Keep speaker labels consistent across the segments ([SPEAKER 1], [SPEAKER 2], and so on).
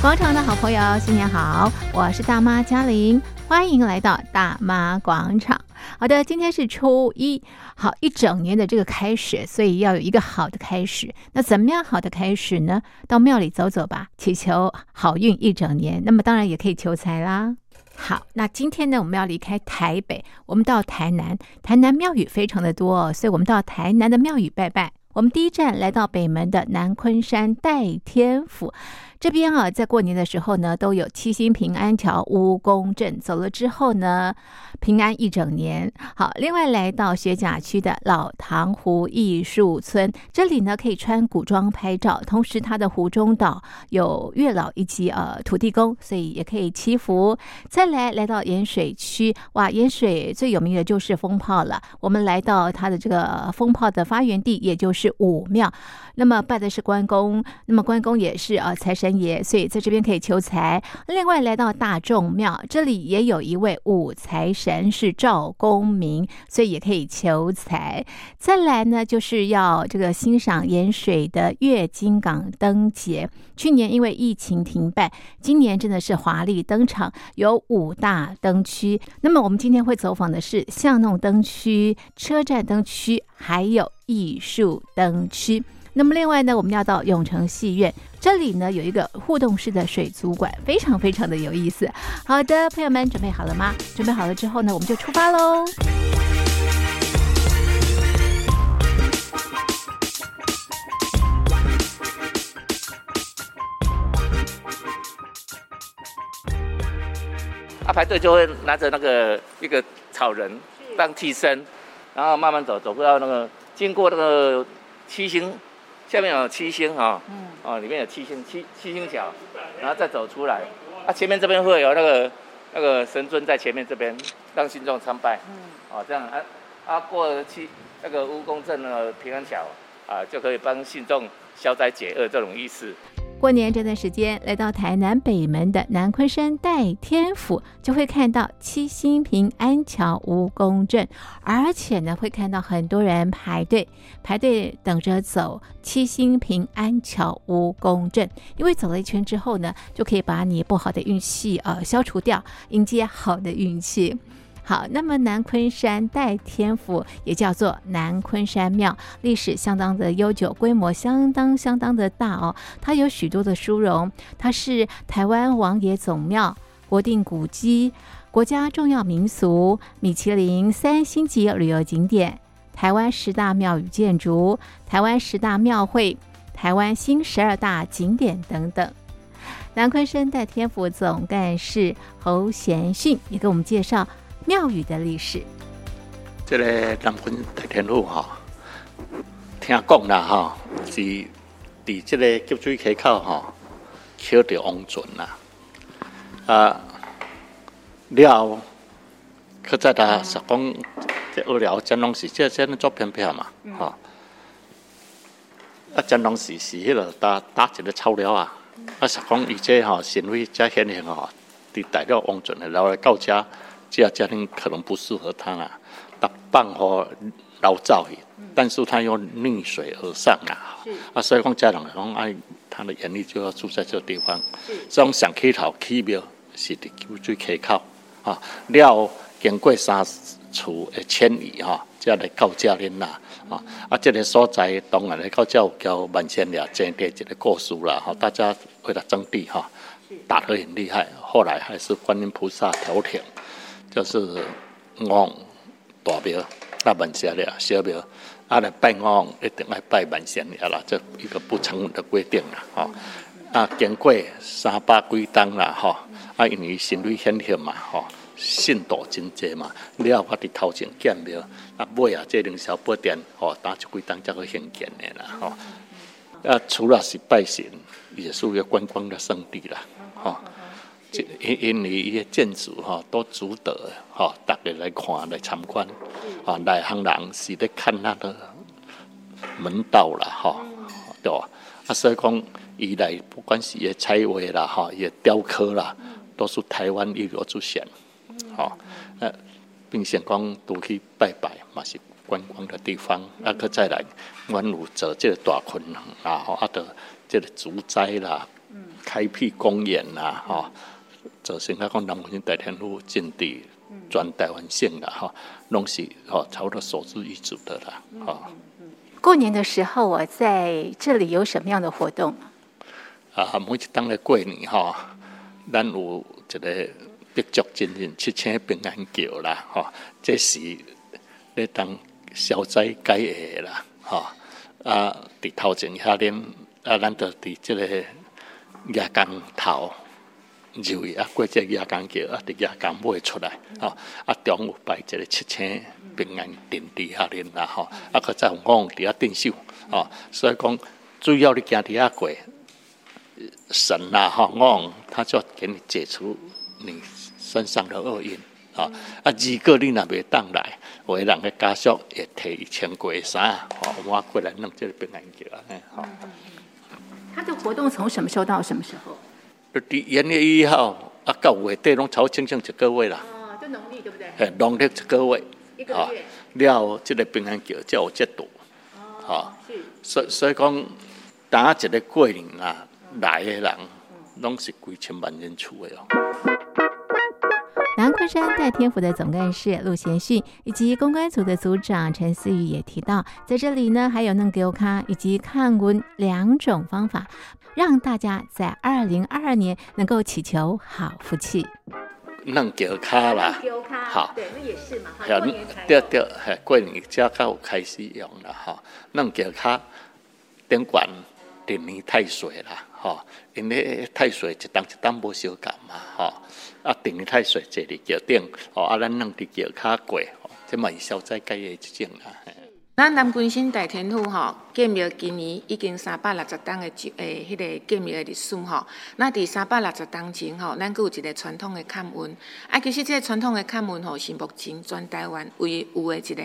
[SPEAKER 1] 广场的好朋友，新年好！我是大妈嘉玲，欢迎来到大妈广场。好的，今天是初一，好，一整年的这个开始，所以要有一个好的开始。那怎么样好的开始呢？到庙里走走吧，祈求好运一整年。那么当然也可以求财啦。好，那今天呢，我们要离开台北，我们到台南。台南庙宇非常的多，所以我们到台南的庙宇拜拜。我们第一站来到北门的南昆山代天府。这边啊，在过年的时候呢，都有七星平安桥、蜈蚣镇，走了之后呢，平安一整年。好，另外来到学甲区的老塘湖艺术村，这里呢可以穿古装拍照，同时它的湖中岛有月老以及呃土地公，所以也可以祈福。再来来到盐水区，哇，盐水最有名的就是风炮了。我们来到它的这个风炮的发源地，也就是武庙。那么拜的是关公，那么关公也是啊财神爷，所以在这边可以求财。另外来到大众庙，这里也有一位武财神是赵公明，所以也可以求财。再来呢，就是要这个欣赏盐水的月津港灯节。去年因为疫情停办，今年真的是华丽登场，有五大灯区。那么我们今天会走访的是巷弄灯区、车站灯区，还有艺术灯区。那么另外呢，我们要到永城戏院，这里呢有一个互动式的水族馆，非常非常的有意思。好的，朋友们准备好了吗？准备好了之后呢，我们就出发喽。
[SPEAKER 2] 啊，排队就会拿着那个一个草人当替身，然后慢慢走，走不到那个经过那个七星。下面有七星哈，嗯，哦，里面有七星七七星桥，然后再走出来，啊，前面这边会有那个那个神尊在前面这边让信众参拜，嗯，哦，这样啊啊过七那个乌公镇的平安桥啊，就可以帮信众消灾解厄这种意思。
[SPEAKER 1] 过年这段时间，来到台南北门的南昆山代天府，就会看到七星平安桥蜈蚣阵，而且呢，会看到很多人排队排队等着走七星平安桥蜈蚣阵，因为走了一圈之后呢，就可以把你不好的运气呃消除掉，迎接好的运气。好，那么南昆山代天府也叫做南昆山庙，历史相当的悠久，规模相当相当的大哦。它有许多的殊荣，它是台湾王爷总庙、国定古迹、国家重要民俗、米其林三星级旅游景点、台湾十大庙宇建筑、台湾十大庙会、台湾新十二大景点等等。南昆山代天府总干事侯贤训也给我们介绍。庙宇的历史，
[SPEAKER 3] 这个南鲲代天府哈，听讲啦哈，是伫这个集水溪口哈，捡到王船啦，啊，了，可在他实讲，这二寮乾隆时，这现在做片片嘛，哈，啊，乾隆时是迄个打打一个草料啊，啊，实讲以前哈，行为加显显哈，伫大了王船的，然后来到家。这家庭可能不适合他啊，他办好老灶去，但是他又逆水而上啊，啊，所以讲家人讲爱，他的眼力就要住在这个地方。这种上溪头起庙是伫集水溪口啊，了经过三处的迁移哈，才来到这里啦啊，啊，这个所在当然来到这有叫万仙庙，这的一个故事啦哈，大家为了争地哈，打得很厉害，后来还是观音菩萨调停。就是王大庙，那万仙了小庙，啊来拜王一定要拜万仙了啦，这一个不成文的规定啦，吼、啊，经过三百几冬啦，吼、哦。啊，因为神威显赫嘛，吼、信徒真济嘛，了我伫头前建庙，啊尾啊，这灵小宝殿，哦，打一几冬才会兴建的啦，吼、啊，除了是拜神，也是一个观光的圣地啦，吼、因因为伊个建筑哈都值得哈，大家来看来参观，啊，内行人是咧看那个门道啦哈，对吧？啊，所以讲伊来不管是伊彩绘啦哈，伊雕刻啦，都是台湾一流出现，哈，呃，并且讲都去拜拜嘛是观光的地方，啊，搁再来，阮有做这个大垦啊，吼啊，的这个竹栽啦。开辟公园啦，哈，就先讲讲南鲲鯓大天府净地，全台湾性的哈，拢是哈差不多首屈一主的啦，哈。
[SPEAKER 1] 过年的时候，我在这里有什么样的活动？
[SPEAKER 3] 啊，每一当的过年哈，咱有一个必足真人七星平安桥啦，哈，这是咧当消灾解厄啦，哈。啊，伫头前遐恁啊，咱就伫这个夜间头入去啊，过这夜间桥啊，伫夜间买出来，吼啊，中午摆一个七千平安电伫遐恁啦，吼啊，搁再有五伫遐镇守，吼，所以讲主要你行伫遐过神呐，吼，五他就给你解除你身上的厄运。啊！啊，如果你若袂当来，有的人的家属会提一千过衫，吼，我过来弄这个平安桥啊，吼。
[SPEAKER 1] 他的活动从什么时候到什么时候？
[SPEAKER 3] 伫元月一号啊，到月底拢超清清一个月啦。
[SPEAKER 1] 哦，就农历对不对？
[SPEAKER 3] 嘿，农历一个月。
[SPEAKER 1] 一个月。
[SPEAKER 3] 了，这个平安桥才有这度。
[SPEAKER 1] 哦。是。
[SPEAKER 3] 所所以讲，打一个过年啊，来的人，拢是几千万人次的哦。
[SPEAKER 1] 南昆山代天府的总干事陆贤训以及公关组的组长陈思宇也提到，在这里呢，还有弄给卡以及看文两种方法，让大家在二零二二年能够祈求好福气。
[SPEAKER 3] 弄脚卡啦，好，
[SPEAKER 1] 对，那也是嘛，
[SPEAKER 3] 过年才对对，过年才开开始用了哈，弄脚卡，顶管顶年太水啦，哈，因为太水一当一当无相干嘛，哈。啊，顶日太水坐伫桥顶，哦，啊，咱弄伫桥卡过，哦，这嘛是消灾解厄一种啊。
[SPEAKER 4] 咱南关新大天府吼，建庙今年已经三百六十档的诶，迄个建庙的历史吼。那伫三百六十档前吼，咱阁有一个传统的看运。啊，其实这个传统的看运吼，是目前全台湾唯有的一个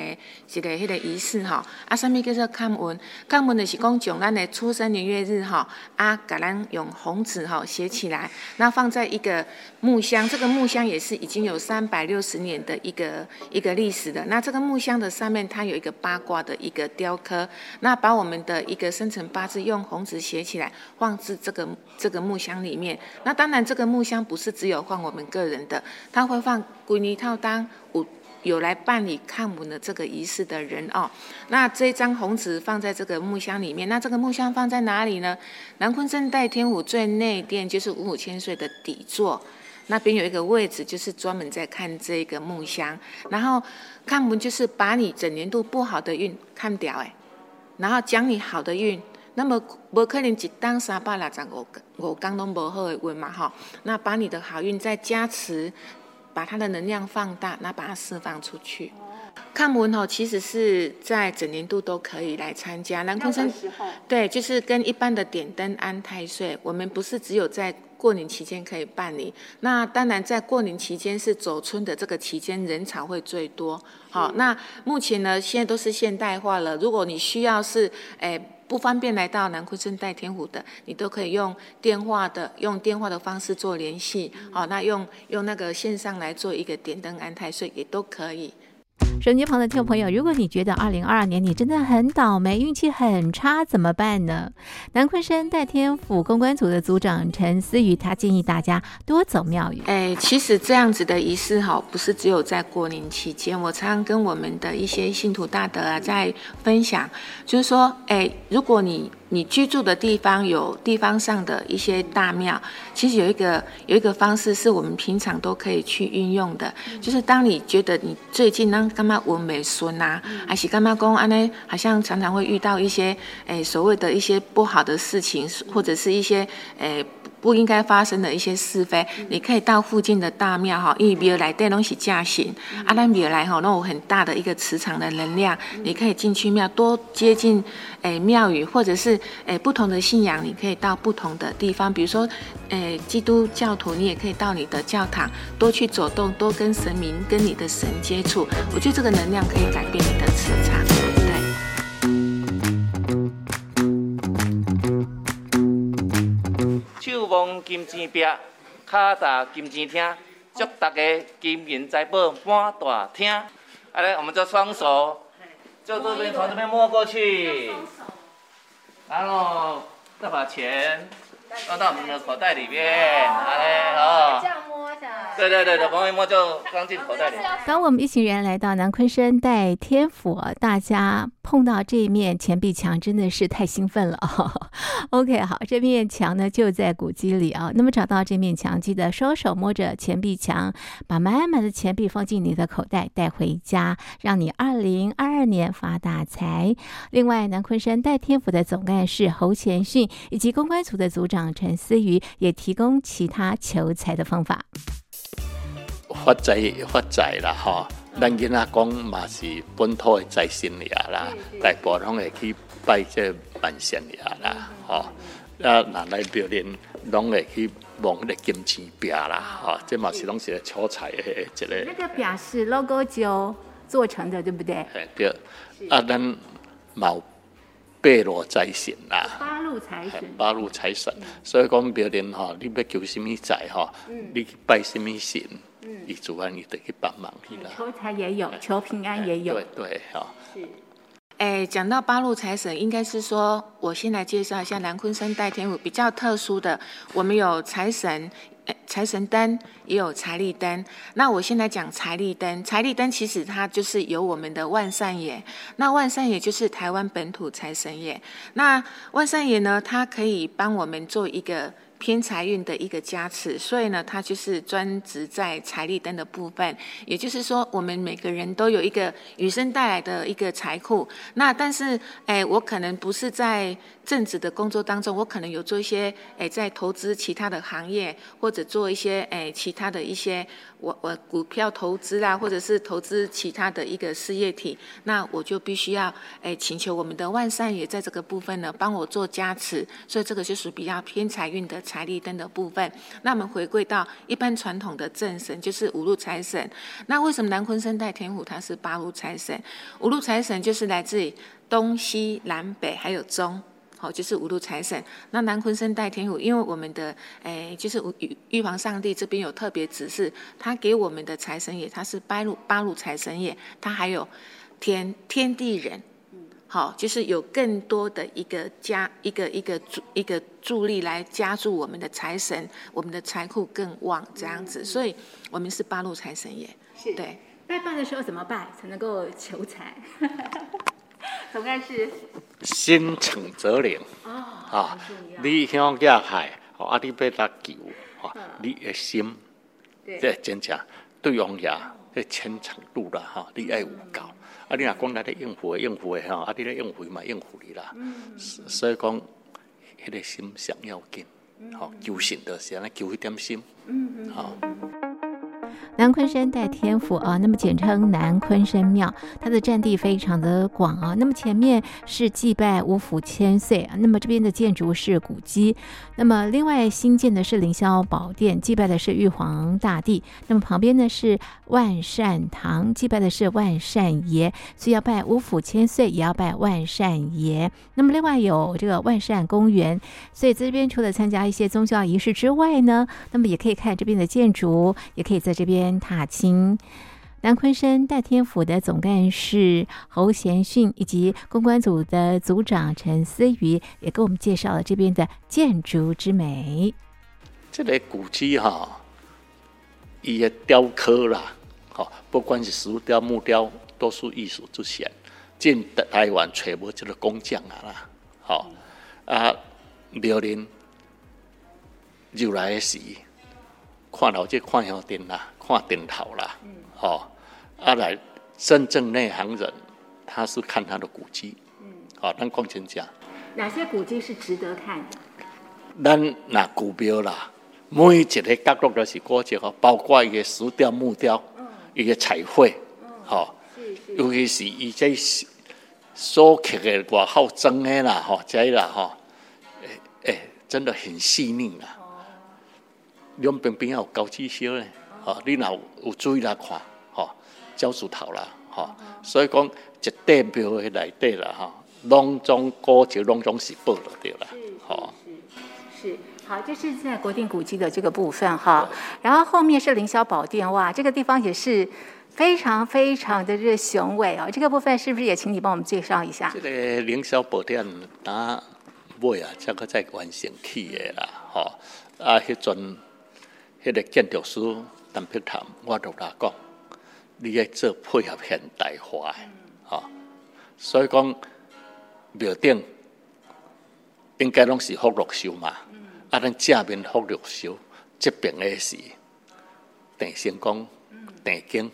[SPEAKER 4] 一个迄个仪式吼。啊，啥物叫做看运？看运就是讲将咱的出生年月日吼，啊，甲咱用红纸吼写起来，那放在一个木箱。这个木箱也是已经有三百六十年的一个一个历史的。那这个木箱的上面，它有一个八卦。的一个雕刻，那把我们的一个生辰八字用红纸写起来，放置这个这个木箱里面。那当然，这个木箱不是只有放我们个人的，他会放归泥套当有有来办理看门的这个仪式的人哦。那这张红纸放在这个木箱里面，那这个木箱放在哪里呢？南鲲镇代天府最内殿就是五五千岁的底座。那边有一个位置，就是专门在看这个木箱，然后看门就是把你整年度不好的运看掉哎，然后讲你好的运。那么不可能一当三百六十五五刚都不好的运嘛哈，那把你的好运再加持，把它的能量放大，那把它释放出去。看门吼，其实是在整年度都可以来参加。南昆山对，就是跟一般的点灯安太岁，我们不是只有在。过年期间可以办理，那当然在过年期间是走春的这个期间人潮会最多。好，那目前呢，现在都是现代化了。如果你需要是，诶不方便来到南昆生代天府的，你都可以用电话的，用电话的方式做联系。好，那用用那个线上来做一个点灯安太岁也都可以。
[SPEAKER 1] 手机旁的听众朋友，如果你觉得二零二二年你真的很倒霉，运气很差，怎么办呢？南昆山代天府公关组的组长陈思瑜，他建议大家多走庙宇。
[SPEAKER 4] 哎，其实这样子的仪式哈，不是只有在过年期间。我常常跟我们的一些信徒大德啊在分享，就是说，哎，如果你你居住的地方有地方上的一些大庙，其实有一个有一个方式是我们平常都可以去运用的，就是当你觉得你最近呢干嘛文美孙呐，还是干嘛公安呢，好像常常会遇到一些诶所谓的一些不好的事情，或者是一些诶。不应该发生的一些是非，你可以到附近的大庙哈，因为庙来带东西驾行，阿兰庙来哈，那有很大的一个磁场的能量，你可以进去庙多接近诶庙宇，或者是诶不同的信仰，你可以到不同的地方，比如说诶基督教徒，你也可以到你的教堂多去走动，多跟神明跟你的神接触，我觉得这个能量可以改变你的磁场。
[SPEAKER 2] 金钱壁，脚踏金钱厅，祝大家金银财宝满大厅。啊来，我们做双手，就这边从这边摸过去，然后再把钱放到我们的口袋里面，来哦。这样摸一下。对对对对，摸一摸就装进口袋里。
[SPEAKER 1] 当我们一行人来到南昆山戴天府，大家碰到这一面钱币墙，真的是太兴奋了哦。OK，好，这面墙呢就在古迹里啊。那么找到这面墙，记得双手摸着钱币墙，把满满的钱币放进你的口袋，带回家，让你二零二二年发大财。另外，南昆山戴天府的总干事侯前训以及公关组的组长陈思瑜也提供其他求财的方法。
[SPEAKER 3] 发财发财啦，哈！咱囡仔讲嘛是本土的财神爷啦，大部分拢会去拜这万神爷啦，哈！啊，拿来表演，拢会去望那个金钱表啦，哈！这嘛是拢是求财的一个。
[SPEAKER 1] 那个表是 logo 就做成的，对不对？
[SPEAKER 3] 对。啊，咱冇八路财神啦，
[SPEAKER 1] 八路财神，
[SPEAKER 3] 八路财神。所以讲表演哈，你要求什么财哈？你去拜什么神？你主办，你得去帮忙去了。
[SPEAKER 1] 求财也有，求平安也有。
[SPEAKER 3] 对对，哈。是。
[SPEAKER 4] 哎，讲到八路财神，应该是说，我先来介绍一下南昆山代天府比较特殊的，我们有财神，哎，财神灯，也有财力灯。那我先来讲财力灯，财力灯其实它就是有我们的万善爷，那万善爷就是台湾本土财神爷。那万善爷呢，它可以帮我们做一个。偏财运的一个加持，所以呢，它就是专职在财力灯的部分。也就是说，我们每个人都有一个与生带来的一个财库。那但是，哎，我可能不是在正职的工作当中，我可能有做一些，哎，在投资其他的行业，或者做一些，哎，其他的一些。我我股票投资啊，或者是投资其他的一个事业体，那我就必须要诶请求我们的万善也在这个部分呢帮我做加持，所以这个就是比较偏财运的财财力灯的部分。那我们回归到一般传统的正神，就是五路财神。那为什么南鲲鯓代天府它是八路财神？五路财神就是来自于东西南北还有中。好，就是五路财神。那南鲲鯓代天府，因为我们的诶、就是玉玉皇上帝这边有特别指示，他给我们的财神爷，他是八路八路财神爷，他还有天天地人，好，就是有更多的一个加一个一个助一个助力来加助我们的财神，我们的财库更旺这样子，所以我们是八路财神爷。是对，
[SPEAKER 1] 拜拜的时候怎么拜才能够求财？总该是。
[SPEAKER 3] 心诚则灵哦啊！你向下海，啊，你要他求，啊，你的心，这真正对王爷，这虔诚度了哈，你爱有够。啊，你若讲来咧应付应付的吼，啊，你咧应付嘛应付你啦。所以讲，迄个心上要紧，吼求神就是安尼求一点心，好。
[SPEAKER 1] 南昆山代天府啊，那么简称南昆山庙，它的占地非常的广啊。那么前面是祭拜五府千岁啊，那么这边的建筑是古迹，那么另外新建的是凌霄宝殿，祭拜的是玉皇大帝。那么旁边呢是万善堂，祭拜的是万善爷，所以要拜五府千岁，也要拜万善爷。那么另外有这个万善公园，所以这边除了参加一些宗教仪式之外呢，那么也可以看这边的建筑，也可以在这边。踏青，南鲲鯓代天府的总干事侯贤训以及公关组的组长陈思瑜也给我们介绍了这边的建筑之美。
[SPEAKER 3] 这个古迹哈，伊的雕刻啦，哈，不管是石雕、木雕，都是艺术之选。进台湾揣摩这个工匠啊啦，好啊，庙林入来时，看到这看香灯啦。画顶头啦，哦，啊来真正内行人，他是看他的古迹，嗯，好，咱讲真讲，
[SPEAKER 1] 哪些古迹是值得看的？
[SPEAKER 3] 咱那古庙啦，每一个角落都是古迹哦，包括一个石雕、木雕，一个彩绘，好，尤其是伊这所刻的外号真的啦，哈，这啦，哈，诶诶，真的很细腻啊，两边边有高级些嘞。哦，你若有注意来看，吼，焦树头啦，吼，所以讲一代庙的内底啦，哈，拢总古就拢总是报了对啦，
[SPEAKER 1] 好，是是好，这是在国定古迹的这个部分哈，然后后面是凌霄宝殿，哇，这个地方也是非常非常的这雄伟哦，这个部分是不是也请你帮我们介绍一下？
[SPEAKER 3] 这个凌霄宝殿，打尾啊，才搁再完成起的啦，吼、哦。啊，迄阵迄个建筑师陈碧潭，我都甲讲，你要做配合现代化的，吼、所以讲庙顶应该拢是福禄寿嘛，啊，咱正面福禄寿，这边的是郑成功、郑经，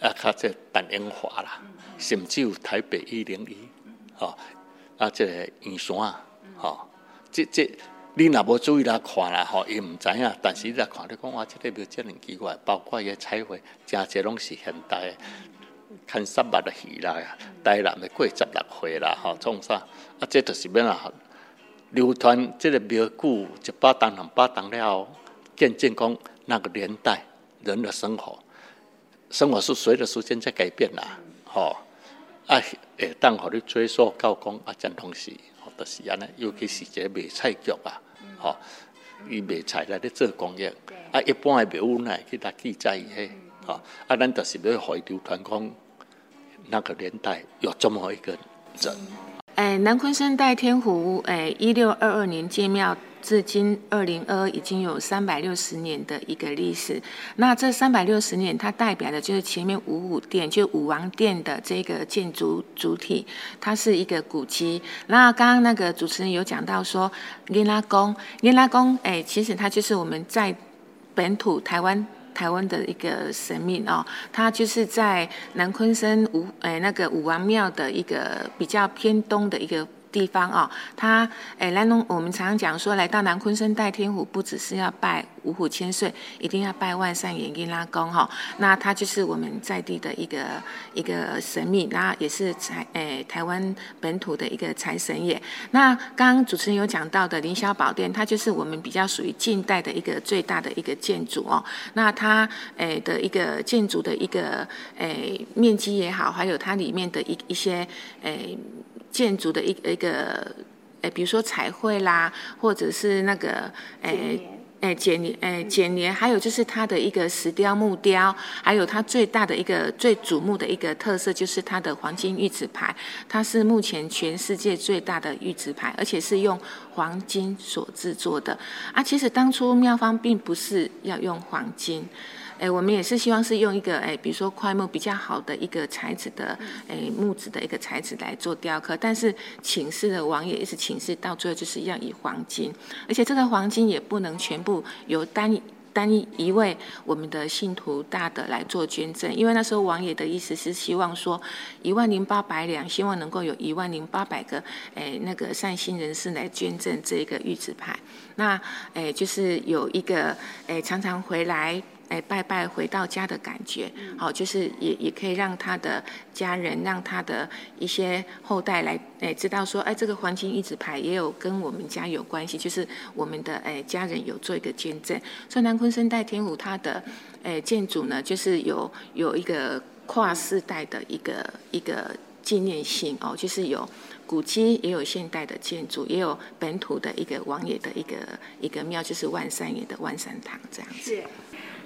[SPEAKER 3] 啊，较这陈英华啦，甚至有台北一零一，吼，啊，这个圆山，吼、哦，这这。你若无注意来看啦，吼，伊毋知影。但是你来看，你讲哇，这个庙真奇怪，包括伊个彩绘，真侪拢是现代，看三八的戏啦，台南的过十六岁啦，吼，创啥？啊，这就是要啊，流传这个庙久一百当两百当了，见证讲那个年代人的生活，生活是随着时间在改变啦，吼，啊，会当互你追溯到讲啊，这东西。就是安尼，尤其是这卖菜局啊，吼，伊卖菜来咧做公益，啊，一般的庙宇呢，去搭记载伊迄，吼，啊，咱就是要回流传讲那个年代有这么一个人。
[SPEAKER 4] 哎，南昆生代天湖，哎，一六二二年建庙。至今二零二二已经有三百六十年的一个历史。那这三百六十年，它代表的就是前面武武殿，就武王殿的这个建筑主体，它是一个古迹。那刚刚那个主持人有讲到说，联拉宫，联拉宫，哎，其实它就是我们在本土台湾台湾的一个神明哦，它就是在南鲲鯓武哎那个武王庙的一个比较偏东的一个。地方啊，他诶，来龙，我们常常讲说，来到南鲲鯓代天湖，不只是要拜五虎千岁，一定要拜万善爷囡仔公哈。那他就是我们在地的一个一个神明，那也是财诶台湾本土的一个财神爷。那刚刚主持人有讲到的凌霄宝殿，它就是我们比较属于近代的一个最大的一个建筑哦。那它诶的一个建筑的一个诶面积也好，还有它里面的一一些诶。建筑的一个一个，诶，比如说彩绘啦，或者是那个，诶，哎，剪黏，诶，剪黏，还有就是它的一个石雕木雕，还有它最大的一个最瞩目的一个特色就是它的黄金玉子牌，它是目前全世界最大的玉子牌，而且是用黄金所制作的。啊，其实当初妙方并不是要用黄金。哎，我们也是希望是用一个哎，比如说桧木比较好的一个材质的哎木质的一个材质来做雕刻，但是请示的王爷一直请示到最后就是要以黄金，而且这个黄金也不能全部由单单一一位我们的信徒大德来做捐赠，因为那时候王爷的意思是希望说一万零八百两，希望能够有一万零八百个哎那个善心人士来捐赠这个玉子牌，那哎就是有一个哎常常回来。哎，拜拜回到家的感觉，好，就是也也可以让他的家人，让他的一些后代来，哎，知道说，哎，这个黄金一直牌也有跟我们家有关系，就是我们的哎家人有做一个捐赠。所以南昆生代天湖它的哎建筑呢，就是有有一个跨世代的一个一个纪念性哦，就是有古迹，也有现代的建筑，也有本土的一个王爷的一个一个庙，就是万山爷的万山堂这样子。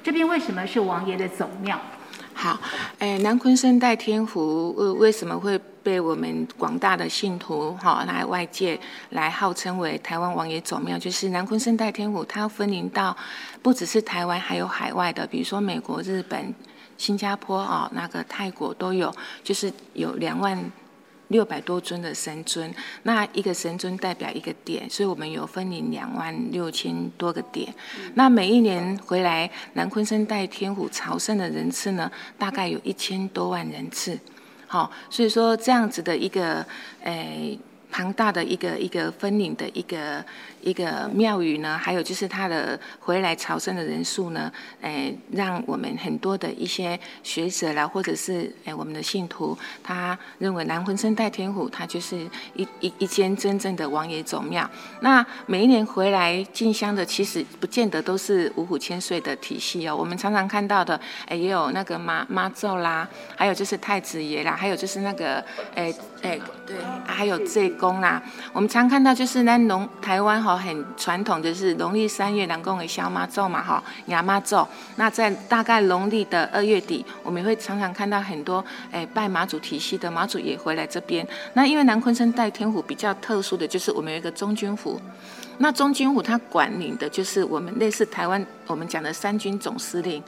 [SPEAKER 1] 这边为什么是王爷的总庙？
[SPEAKER 4] 好，哎，南鲲鯓代天湖为为什么会被我们广大的信徒哈来外界来号称为台湾王爷总庙？就是南鲲鯓代天湖，它分灵到不只是台湾，还有海外的，比如说美国、日本、新加坡啊，那个泰国都有，就是有两万。六百多尊的神尊，那一个神尊代表一个点，所以我们有分领两万六千多个点。那每一年回来南昆生代天府朝圣的人次呢，大概有一千多万人次。好，所以说这样子的一个诶。欸庞大的一个一个分灵的一个一个庙宇呢，还有就是他的回来朝圣的人数呢，诶，让我们很多的一些学者啦，或者是诶我们的信徒，他认为南鲲鯓代天湖，它就是一一一间真正的王爷总庙。那每一年回来进香的，其实不见得都是五虎千岁的体系哦。我们常常看到的，诶，也有那个妈妈祖啦，还有就是太子爷啦，还有就是那个诶对，还有这宫啦。我们常看到就是那农台湾哈很传统，就是农历三月南宫的小妈咒嘛哈，亚妈咒。那在大概农历的二月底，我们会常常看到很多哎拜妈祖体系的妈祖也回来这边。那因为南鲲鯓代天府比较特殊的就是我们有一个中军府。那中军府它管理的就是我们类似台湾我们讲的三军总司令，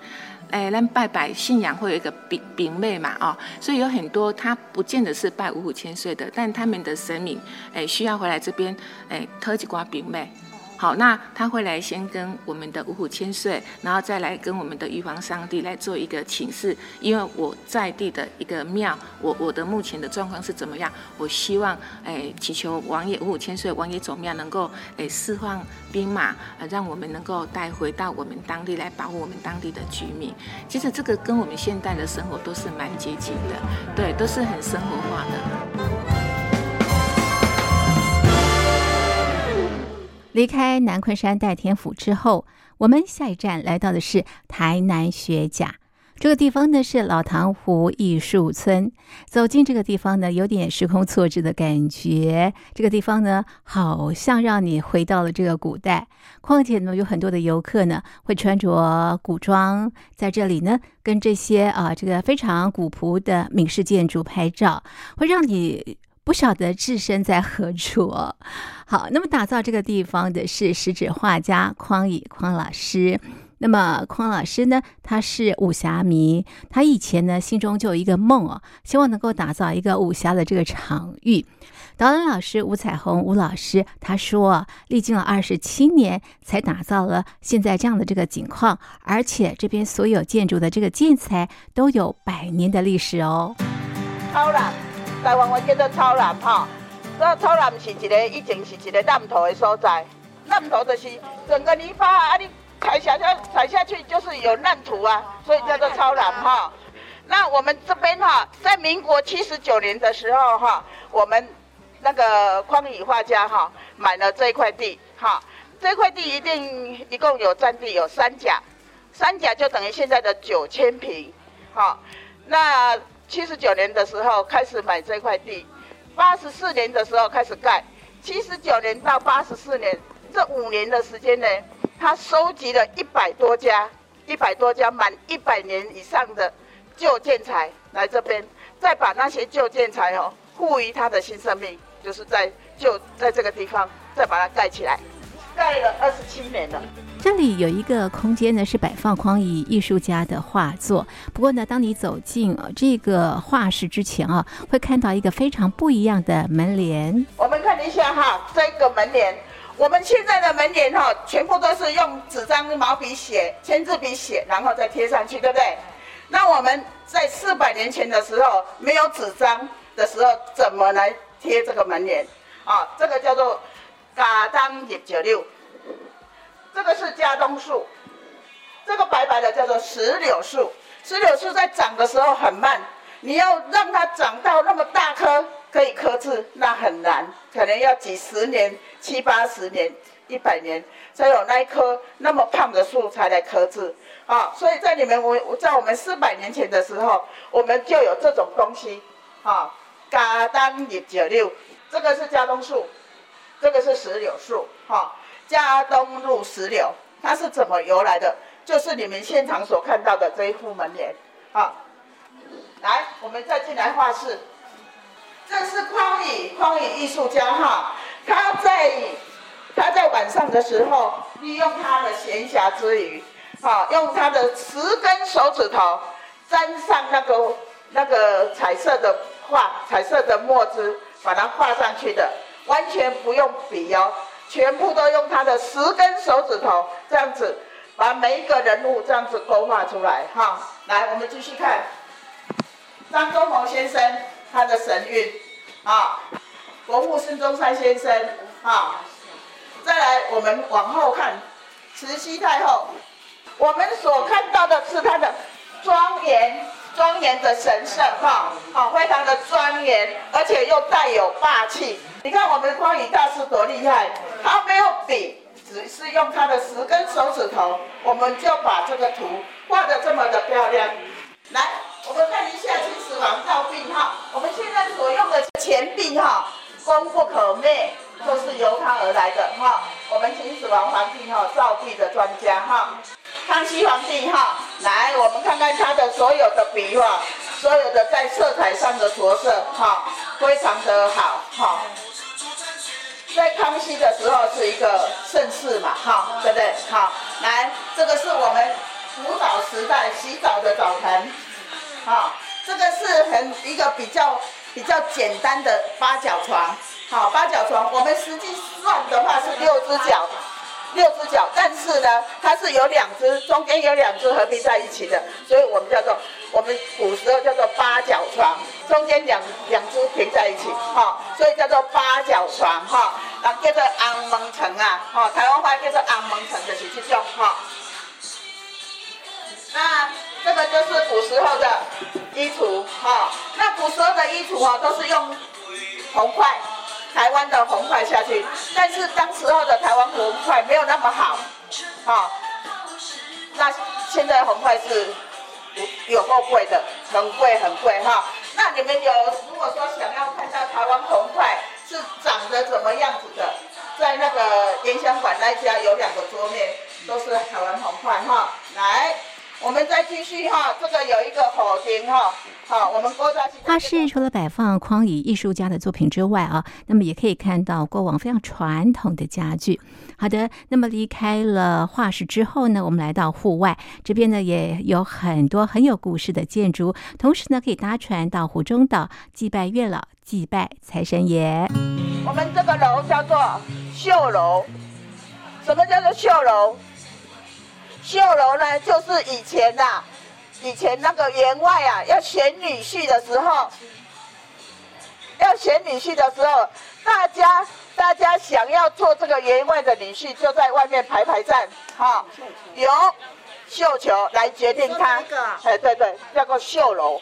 [SPEAKER 4] 哎，咱拜拜信仰会有一个饼饼妹嘛，哦，所以有很多他不见得是拜五虎千岁的，但他们的神明哎需要回来这边哎特几挂丙妹。好，那他会来先跟我们的五虎千岁，然后再来跟我们的玉皇上帝来做一个请示。因为我在地的一个庙，我我的目前的状况是怎么样？我希望诶祈求王爷五虎千岁王爷祖庙能够诶释放兵马，让我们能够带回到我们当地来保护我们当地的居民。其实这个跟我们现代的生活都是蛮接近的，对，都是很生活化的。
[SPEAKER 1] 离开南昆山代天府之后，我们下一站来到的是台南学甲。这个地方呢是老塘湖艺术村。走进这个地方呢，有点时空错置的感觉。这个地方呢，好像让你回到了这个古代。况且呢，有很多的游客呢会穿着古装，在这里呢跟这些啊这个非常古朴的闽式建筑拍照，会让你。不晓得置身在何处哦。好，那么打造这个地方的是食指画家匡乙匡老师。那么匡老师呢，他是武侠迷，他以前呢心中就有一个梦哦，希望能够打造一个武侠的这个场域。导演老师吴彩虹吴老师他说，历经了二十七年才打造了现在这样的这个景况，而且这边所有建筑的这个建材都有百年的历史哦。
[SPEAKER 5] 好了。台湾话叫做草南哈，这草南是一个以前是一个滥土的所在，滥土就是整个泥巴啊，你踩下去踩下去就是有烂土啊，所以叫做草南哈。那我们这边哈，在民国七十九年的时候哈，我们那个匡乙画家哈买了这一块地哈，这块地一定一共有占地有三甲，三甲就等于现在的九千坪，好，那。七十九年的时候开始买这块地，八十四年的时候开始盖，七十九年到八十四年这五年的时间呢，他收集了一百多家，一百多家满一百年以上的旧建材来这边，再把那些旧建材哦赋予它的新生命，就是在就在这个地方再把它盖起来，盖了二十七年了。
[SPEAKER 1] 这里有一个空间呢，是摆放匡乙艺术家的画作。不过呢，当你走进这个画室之前啊，会看到一个非常不一样的门帘。
[SPEAKER 5] 我们看一下哈，这个门帘，我们现在的门帘哈，全部都是用纸张、毛笔写、签字笔写，然后再贴上去，对不对？那我们在四百年前的时候，没有纸张的时候，怎么来贴这个门帘？啊，这个叫做“嘎当一九六”。这个是家冬树，这个白白的叫做石榴树。石榴树在长的时候很慢，你要让它长到那么大棵可以刻字，那很难，可能要几十年、七八十年、一百年才有那一棵那么胖的树才来刻字啊。所以在你们我在我们四百年前的时候，我们就有这种东西啊。嘎当叶九六，这个是家冬树，这个是石榴树，哈。家冬入石榴，它是怎么由来的？就是你们现场所看到的这一副门帘。啊，来，我们再进来画室。这是匡宇，匡宇艺术家哈，他在他在晚上的时候，利用他的闲暇之余，好，用他的十根手指头沾上那个那个彩色的画，彩色的墨汁，把它画上去的，完全不用笔哦。全部都用他的十根手指头这样子，把每一个人物这样子勾画出来哈。来，我们继续看张忠谋先生他的神韵啊，国父孙中山先生啊。再来，我们往后看慈禧太后，我们所看到的是他的庄严庄严的神圣哈，好，非常的庄严，而且又带有霸气。你看我们匡乙大师多厉害，他没有笔，只是用他的十根手指头，我们就把这个图画得这么的漂亮。来，我们看一下秦始皇造币哈，我们现在所用的钱币哈，功不可没，都是由他而来的哈。我们秦始皇皇帝哈，造币的专家哈。康熙皇帝哈，来，我们看看他的所有的笔画，所有的在色彩上的着色哈，非常的好哈。在康熙的时候是一个盛世嘛哈，对不对？好，来，这个是我们古早时代洗澡的澡盆，好，这个是很一个比较比较简单的八角床，好，八角床，我们实际算的话是六只脚。六只脚，但是呢，它是有两只，中间有两只合并在一起的，所以我们叫做我们古时候叫做八角床，中间两两只平在一起，哈、哦，所以叫做八角床，哈、哦，然后叫做红毛床啊，哈、哦，台湾话叫做红毛床就是这种，哈、那这个就是古时候的衣橱，哈、哦，那古时候的衣橱啊，都是用铜块。台湾的红块下去，但是当时候的台湾红块没有那么好，哈、哦，那现在红块是有够贵的，很贵很贵哈、那你们有如果说想要看到台湾红块是长得怎么样子的，在那个盐香馆那家有两个桌面都是台湾红块哈、来。我们再继续哈，这个有一个火亭哈，好，我们郭家。
[SPEAKER 1] 它是除了摆放匡夷艺术家的作品之外啊，那么也可以看到过往非常传统的家具。好的，那么离开了画室之后呢，我们来到户外这边呢，也有很多很有故事的建筑，同时呢，可以搭船到湖中岛祭拜月老、祭拜财神爷。
[SPEAKER 5] 我们这个楼叫做秀楼，什么叫做秀楼？绣楼呢，就是以前呐、啊，以前那个员外啊，要选女婿的时候，要选女婿的时候，大家大家想要做这个员外的女婿，就在外面排排站，哈、哦，由绣球来决定他，哎，对对，叫做绣楼。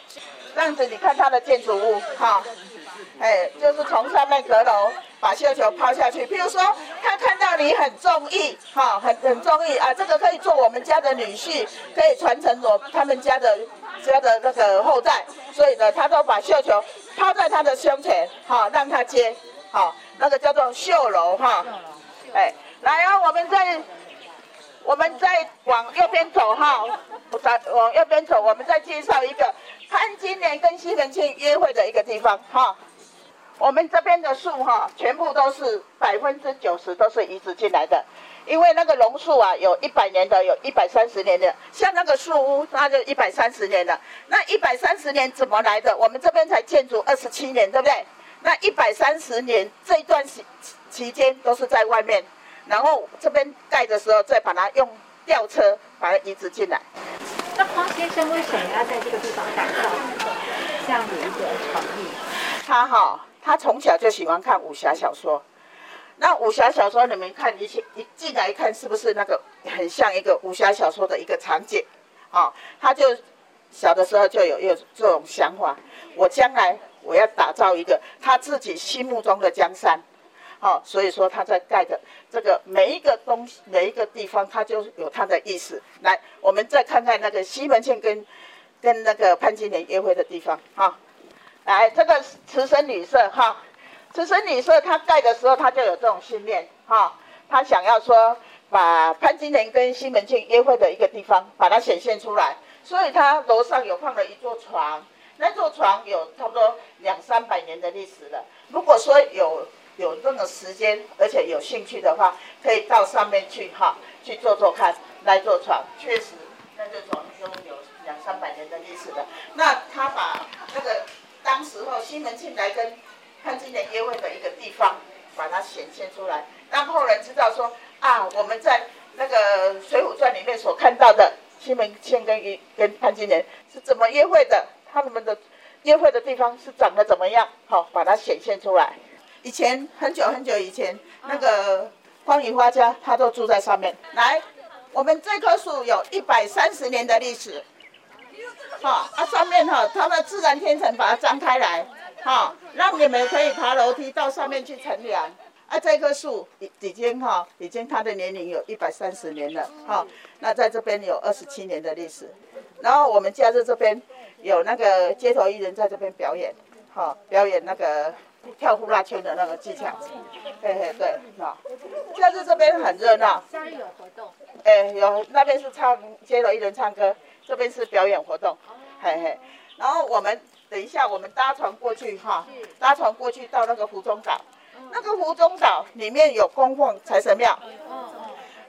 [SPEAKER 5] 这样子，你看它的建筑物，哈、哦，哎，就是从上面阁楼。把绣球抛下去，譬如说他看到你很中意，哈，很很中意啊，这个可以做我们家的女婿，可以传承我他们家的家的那个后代，所以呢，他都把绣球抛在他的胸前，哈，让他接，好，那个叫做绣楼，哈，哎，来哦，我们再我们再往右边走，哈，往右边走，我们再介绍一个潘金莲跟西门庆约会的一个地方，哈。我们这边的树哈，全部都是百分之九十都是移植进来的，因为那个榕树啊，有一百年的，有一百三十年的，像那个树屋，那就一百三十年了。那一百三十年怎么来的？我们这边才建筑二十七年，对不对？那一百三十年这一段期期间都是在外面，然后这边盖的时候再把它用吊车把它移植进来。
[SPEAKER 1] 那黄先生为什么要在这个地方打造这样的一个场域？
[SPEAKER 5] 他好。他从小就喜欢看武侠小说，那武侠小说你们看，一进一进来一看，是不是那个很像一个武侠小说的一个场景？啊，他就小的时候就有有这种想法，我将来我要打造一个他自己心目中的江山，好，所以说他在盖的这个每一个东西每一个地方，他就有他的意思。来，我们再看看那个西门庆跟跟那个潘金莲约会的地方，哈。来，这个慈生女舍哈，慈生女舍他盖的时候，他就有这种信念哈，他想要说把潘金莲跟西门庆约会的一个地方，把它显现出来，所以他楼上有放了一座床，那座床有差不多两三百年的历史了。如果说有有这个时间，而且有兴趣的话，可以到上面去哈，去坐坐看那座床，确实那座床中有两三百年的历史了。那他把那个。当时候西门庆来跟潘金莲约会的一个地方，把它显现出来，让后人知道说啊，我们在那个《水浒传》里面所看到的西门庆跟跟潘金莲是怎么约会的，他们的约会的地方是长得怎么样？好，把它显现出来。以前很久很久以前，那个匡夷花家他都住在上面。来，我们这棵树有一百三十年的历史。哈，啊上面哈，它的自然天成把它张开来，哈，让你们可以爬楼梯到上面去乘凉。啊，这棵树已已经哈，已经它的年龄有一百三十年了，哈，那在这边有二十七年的历史。然后我们假日这边有那个街头艺人在这边表演，好、哦，表演那个跳呼啦圈的那个技巧，嘿嘿，对，好，现在这边很热闹，
[SPEAKER 1] 夏日有活动，
[SPEAKER 5] 哎，有那边是唱街头艺人唱歌，这边是表演活动，嘿嘿，然后我们等一下我们搭船过去哈，搭船过去到那个湖中岛，那个湖中岛里面有供奉财神庙，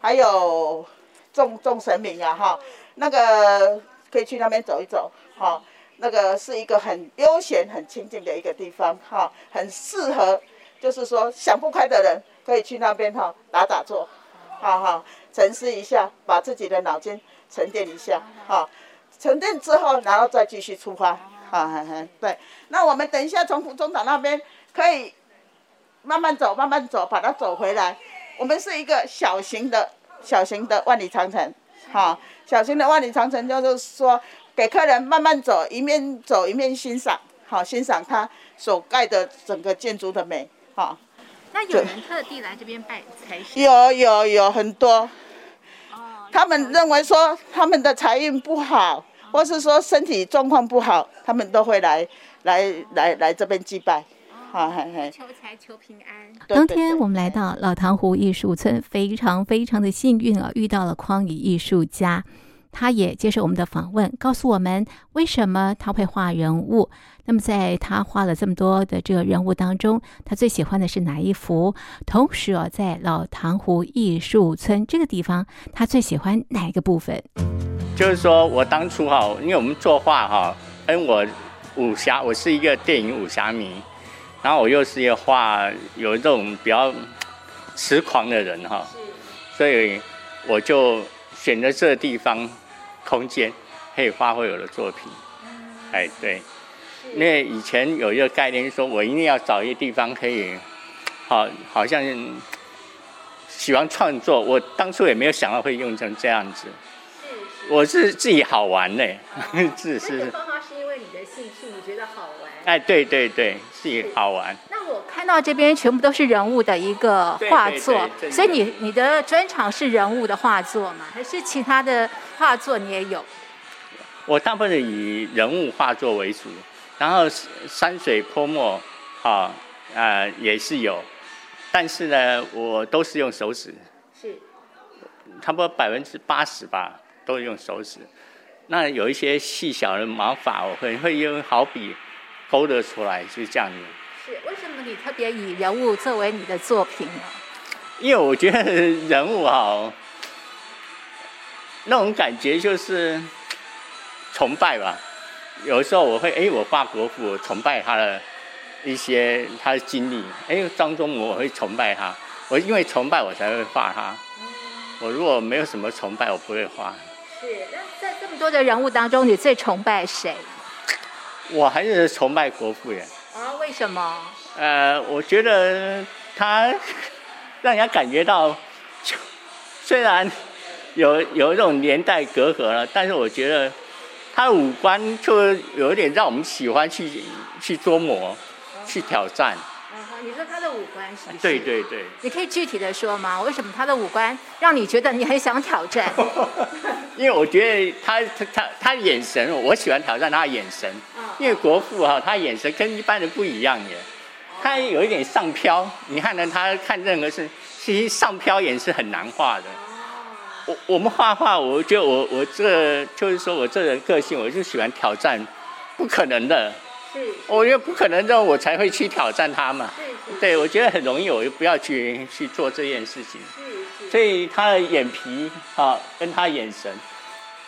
[SPEAKER 5] 还有众众神明啊哈，那个可以去那边走一走哈，那个是一个很悠闲、很清静的一个地方哈，很适合，就是说想不开的人可以去那边哈打打坐，哈哈，沉思一下，把自己的脑筋沉淀一下哈，沉淀之后然后再继续出发，哈哈哈，对，那我们等一下从湖中岛那边可以慢慢走，慢慢走，把它走回来。我们是一个小型的、小型的万里长城，哈，小型的万里长城就是说，给客人慢慢走，一面走一面欣赏，好，欣赏它所盖的整个建筑的美，哈。
[SPEAKER 1] 那有人特地来这边拜财神？
[SPEAKER 5] 有有有很多，他们认为说他们的财运不好，或是说身体状况不好，他们都会来来来来这边祭拜。好，嘿嘿，
[SPEAKER 1] 求财求平安。
[SPEAKER 5] 当
[SPEAKER 1] 天我们来到老塘湖艺术村，非常非常的幸运啊，遇到了匡宇艺术家，他也接受我们的访问，告诉我们为什么他会画人物。那么在他画了这么多的这个人物当中，他最喜欢的是哪一幅？同时哦，在老塘湖艺术村这个地方，他最喜欢哪一个部分？
[SPEAKER 6] 就是说我当初哈，因为我们作画哈，跟我武侠，我是一个电影武侠迷。然后我又是一个画有一种比较痴狂的人哈，所以我就选择这个地方空间，可以发挥我的作品。哎，对，因为以前有一个概念说，我一定要找一个地方可以，好，好像喜欢创作。我当初也没有想到会用成这样子，我是自己好玩呢，是是。是是
[SPEAKER 1] 因为你的兴趣，你觉得好玩。
[SPEAKER 6] 哎，对对对，自己好玩。
[SPEAKER 1] 那我看到这边全部都是人物的一个画作，所以你你的专场是人物的画作吗？还是其他的画作你也有？
[SPEAKER 6] 我大部分以人物画作为主，然后山水泼墨，啊，呃，也是有，但是呢，我都是用手指，是，差不多百分之八十吧，都是用手指。那有一些细小的毛发，我会会用好笔勾勒出来，就是这样子。
[SPEAKER 1] 是，为什么你特别以人物作为你的作品呢？
[SPEAKER 6] 因为我觉得人物哈，那种感觉就是崇拜吧。有时候我会哎，我画国父，我崇拜他的一些他的经历。哎，张忠谋我会崇拜他，我因为崇拜我才会画他。我如果没有什么崇拜，我不会画。
[SPEAKER 1] 是。那在这么多的人物当中，你最崇拜谁？
[SPEAKER 6] 我还是崇拜国父耶。
[SPEAKER 1] 啊，为什么？
[SPEAKER 6] 呃，我觉得他让人家感觉到，虽然有有一种年代隔阂了，但是我觉得他的五官就有一点让我们喜欢去去琢磨，去挑战。
[SPEAKER 1] 你说他的五官是是？
[SPEAKER 6] 对对对。
[SPEAKER 1] 你可以具体的说吗？为什么他的五官让你觉得你很想挑战？
[SPEAKER 6] 因为我觉得他他他他眼神，我喜欢挑战他的眼神。因为国父哈，他眼神跟一般人不一样耶，他有一点上飘。你看呢，他看任何事，其实上飘眼是很难画的。我我们画画，我觉得我我这就是说我这人个性，我就喜欢挑战不可能的。是我觉得不可能，这样我才会去挑战他嘛。对，我觉得很容易，我就不要去去做这件事情。所以他的眼皮啊，跟他眼神，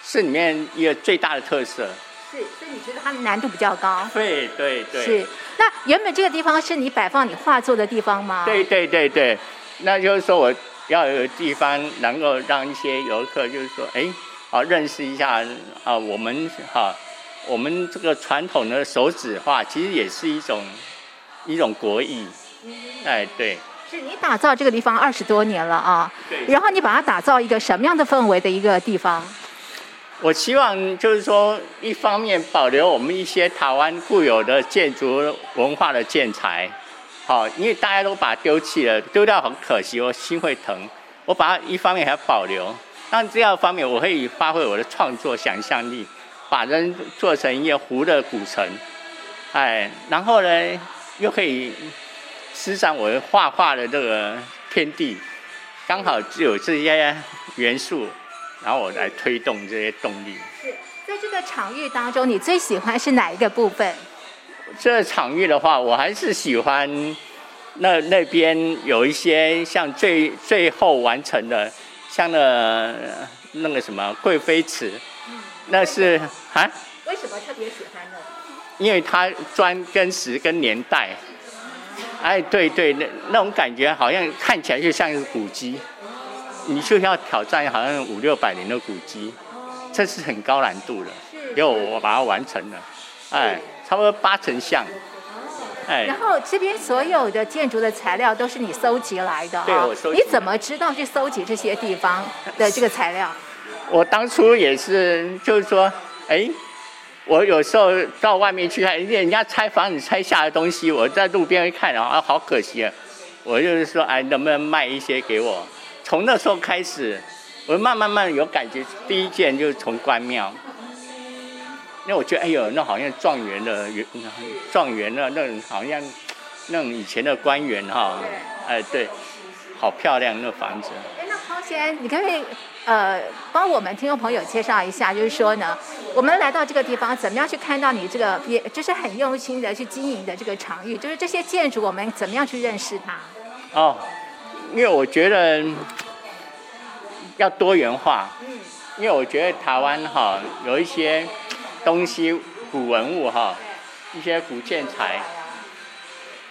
[SPEAKER 6] 是里面一个最大的特色。
[SPEAKER 1] 是，所以你觉得它的难度比较高？
[SPEAKER 6] 对对对。
[SPEAKER 1] 是，那原本这个地方是你摆放你画作的地方吗？
[SPEAKER 6] 对对对对，那就是说我要有地方能够让一些游客，就是说，哎，啊认识一下啊，我们哈。我们这个传统的手指画，其实也是一种一种国艺。哎，对。
[SPEAKER 1] 是你打造这个地方二十多年了啊。
[SPEAKER 6] 对。
[SPEAKER 1] 然后你把它打造一个什么样的氛围的一个地方？
[SPEAKER 6] 我希望就是说，一方面保留我们一些台湾固有的建筑文化的建材，好，因为大家都把它丢弃了，丢掉很可惜，我心会疼。我把它一方面还要保留，但这样方面我可以发挥我的创作想象力。把人做成一个湖的古城，哎，然后呢，又可以施展我的画画的这个天地，刚好只有这些元素，然后我来推动这些动力。
[SPEAKER 1] 是在这个场域当中，你最喜欢是哪一个部分？
[SPEAKER 6] 这个场域的话，我还是喜欢那那边有一些像最最后完成的，像那那个什么贵妃池，那是啊？
[SPEAKER 1] 为什么特别喜欢呢？
[SPEAKER 6] 因为它砖跟石跟年代，哎，对对，那那种感觉好像看起来就像是古迹，你就要挑战好像五六百年的古迹，这是很高难度的，因为我把它完成了，哎。差不多八成像，
[SPEAKER 1] 哎，然后这边所有的建筑的材料都是你搜集来的啊？
[SPEAKER 6] 对，我搜集。
[SPEAKER 1] 你怎么知道去搜集这些地方的这个材料？
[SPEAKER 6] 我当初也是，就是说，哎，我有时候到外面去看，人家拆房子拆下的东西，我在路边一看，然后啊，好可惜啊，我就是说，哎，能不能卖一些给我？从那时候开始，我慢慢慢有感觉，第一件就是从关庙。因为我觉得，哎呦，那好像状元的状元的那种好像那种以前的官员哈，哎对，好漂亮那房子。
[SPEAKER 1] 哎，那黄先，你可不可以呃帮我们听众朋友介绍一下，就是说呢，我们来到这个地方，怎么样去看到你这个也就是很用心的去经营的这个场域，就是这些建筑，我们怎么样去认识它？
[SPEAKER 6] 哦，因为我觉得要多元化，嗯，因为我觉得台湾哈有一些。东西古文物哈，一些古建材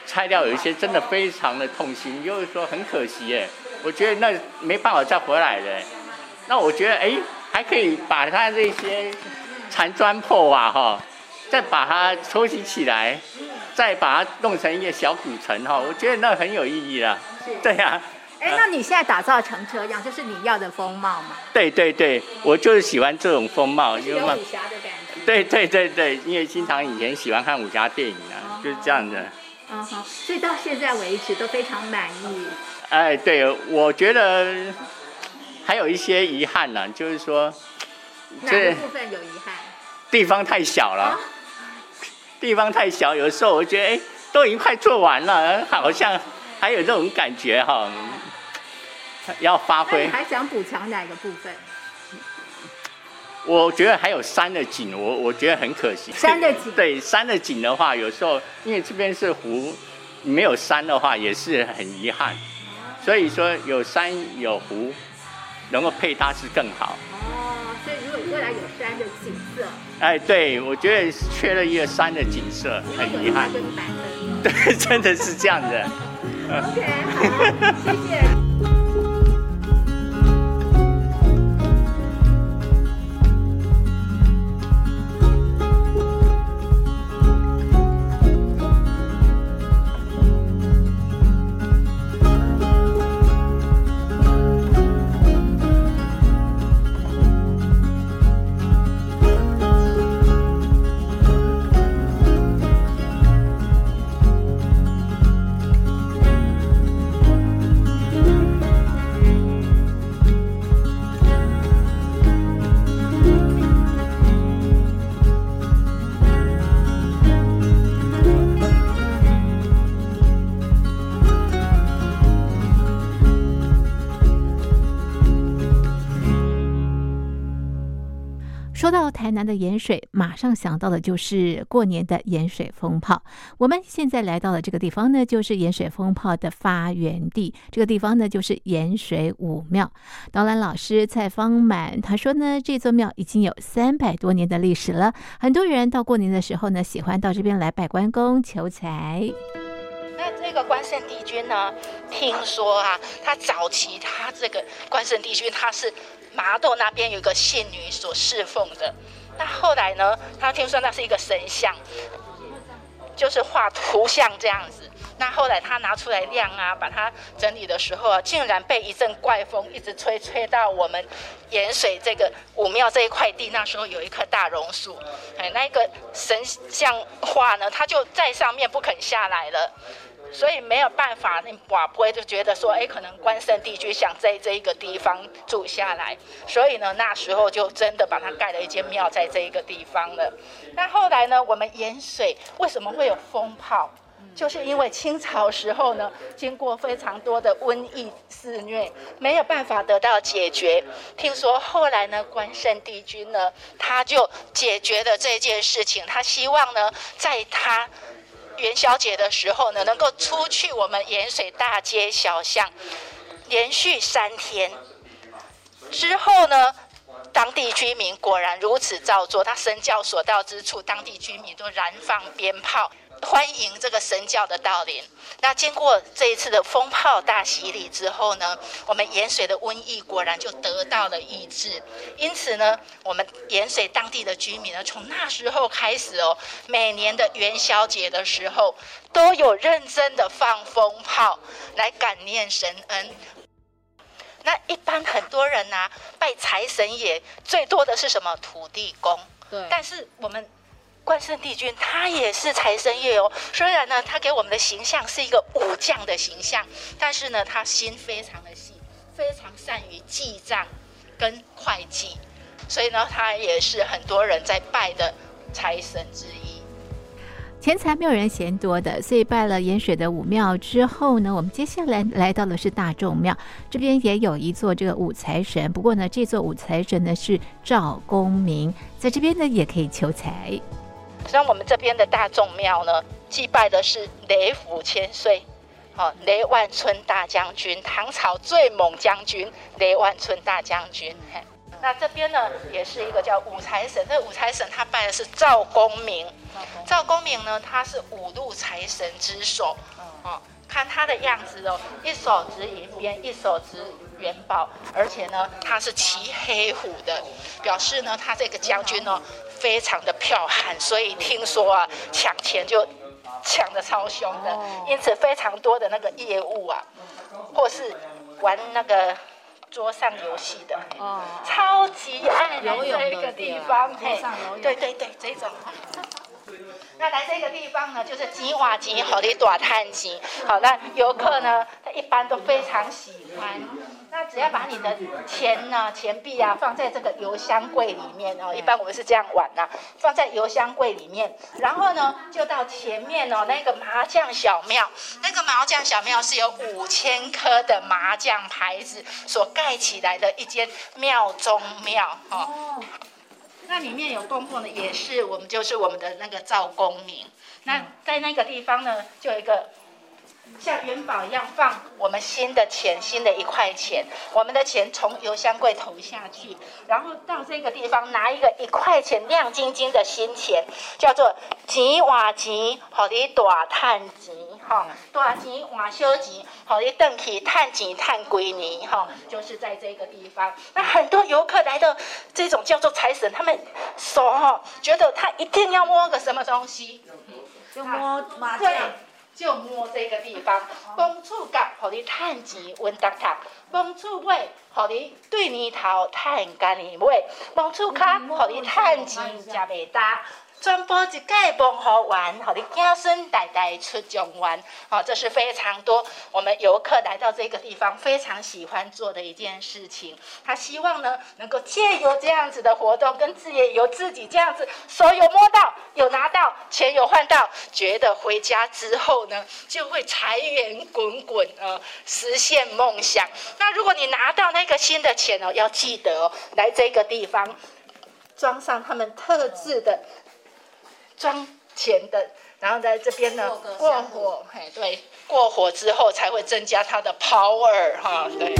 [SPEAKER 6] 拆掉，有一些真的非常的痛心，就是说很可惜耶。我觉得那没办法再回来的。那我觉得哎，还可以把它这些残砖破瓦哈，再把它收集起来，再把它弄成一个小古城哈，我觉得那很有意义了。对呀。
[SPEAKER 1] 哎，那你现在打造成这样，就是你要的风貌吗？
[SPEAKER 6] 对对对，我就是喜欢这种风貌，
[SPEAKER 1] 有武侠的感觉。
[SPEAKER 6] 对对对对，因为经常以前喜欢看武侠电影啊，就是这样的。
[SPEAKER 1] 嗯好，所以到现在为止都非常满意。
[SPEAKER 6] 哎，对，我觉得还有一些遗憾呢，就是说，
[SPEAKER 1] 哪个部分有遗憾？
[SPEAKER 6] 地方太小了，啊、地方太小，有时候我觉得哎，都已经快做完了，好像还有这种感觉哈，要发挥。
[SPEAKER 1] 你还想补强哪个部分？
[SPEAKER 6] 我觉得还有山的景，我我觉得很可惜。
[SPEAKER 1] 山的景。
[SPEAKER 6] 对，山的景的话，有时候因为这边是湖，没有山的话也是很遗憾。所以说有山有湖，能够配搭是更好。
[SPEAKER 1] 哦，所以如果未来有山的景色。
[SPEAKER 6] 哎，对，我觉得缺了一个山的景色，很遗憾。对，真的是这样的。
[SPEAKER 1] OK，好，谢谢。的盐水，马上想到的就是过年的盐水风炮。我们现在来到的这个地方呢，就是盐水风炮的发源地。这个地方呢，就是盐水武庙。导览老师蔡芳满他说呢，这座庙已经有三百多年的历史了。很多人到过年的时候呢，喜欢到这边来拜关公求财。
[SPEAKER 7] 那这个关圣帝君呢，听说啊，他早期他这个关圣帝君他是。麻豆那边有个仙女所侍奉的，那后来呢，他听说那是一个神像，就是画图像这样子。那后来他拿出来晾啊，把它整理的时候啊，竟然被一阵怪风一直吹，吹到我们盐水这个武庙这一块地。那时候有一棵大榕树，哎，那个神像画呢，它就在上面不肯下来了。所以没有办法，那寡不会就觉得说，哎，可能关圣帝君想在这一个地方住下来，所以呢，那时候就真的把它盖了一间庙在这一个地方了。那后来呢，我们盐水为什么会有风炮？就是因为清朝时候呢，经过非常多的瘟疫肆虐，没有办法得到解决。听说后来呢，关圣帝君呢，他就解决了这件事情。他希望呢，在他元宵节的时候呢，能够出去我们盐水大街小巷，连续三天之后呢，当地居民果然如此照做。他神教所到之处，当地居民都燃放鞭炮。欢迎这个神教的到临。那经过这一次的风炮大洗礼之后呢，我们盐水的瘟疫果然就得到了抑制。因此呢，我们盐水当地的居民呢，从那时候开始哦，每年的元宵节的时候，都有认真的放风炮来感念神恩。那一般很多人啊，拜财神爷最多的是什么？土地公。对。但是我们。关圣帝君他也是财神爷哦，虽然呢，他给我们的形象是一个武将的形象，但是呢，他心非常的细，非常善于记账跟会计，所以呢，他也是很多人在拜的财神之一。
[SPEAKER 1] 钱财没有人嫌多的，所以拜了盐水的武庙之后呢，我们接下来来到的是大众庙，这边也有一座这个武财神，不过呢，这座武财神呢是赵公明，在这边呢也可以求财。
[SPEAKER 7] 像我们这边的大众庙呢，祭拜的是雷府千岁，好雷万春大将军，唐朝最猛将军雷万春大将军。嘿，那这边呢，也是一个叫五财神，这个武财神他拜的是赵公明，赵公明呢，他是五路财神之首，哦，看他的样子哦，一手执银鞭，一手执元宝，而且呢，他是骑黑虎的，表示呢，他这个将军呢。非常的剽悍，所以听说啊，抢钱就抢的超凶的，因此非常多的那个业务啊，或是玩那个桌上游戏的，超级爱来这个地方，嘿，对对对，这种。那来这个地方呢，就是钱换钱，好的大叹钱。好，那游客呢，他一般都非常喜欢。那只要把你的钱呢，钱币啊，放在这个邮箱柜里面哦。一般我们是这样玩呐，放在邮箱柜里面。然后呢，就到前面哦，那个麻将小庙。那个麻将小庙是有五千颗的麻将牌子所盖起来的一间庙中庙哦。那里面有供奉的也是我们，就是我们的那个赵公明。那在那个地方呢，就有一个像元宝一样放我们新的钱，新的一块钱。我们的钱从邮箱柜投下去，然后到这个地方拿一个一块钱亮晶晶的新钱，叫做钱换钱，好的大叹钱。哈，大钱换小钱，好，你等去探钱叹几年，哈，就是在这个地方。那很多游客来到这种叫做财神，他们手哈，觉得他一定要摸个什么东西，就摸麻将，就摸这个地方。公厝角，互，你趁钱稳当当；公厝尾，互，你对年头趁干年尾；公厝卡，互，你趁钱食袂大。传播一介文好玩，好的子孙代代出状元，好，这是非常多我们游客来到这个地方非常喜欢做的一件事情。他希望呢，能够借由这样子的活动，跟自己由自己这样子手有摸到，有拿到钱有换到，觉得回家之后呢，就会财源滚滚啊，实现梦想。那如果你拿到那个新的钱哦，要记得哦，来这个地方装上他们特制的。装钱的，然后在这边呢过火，嘿，对，过火之后才会增加它的 power 哈，对。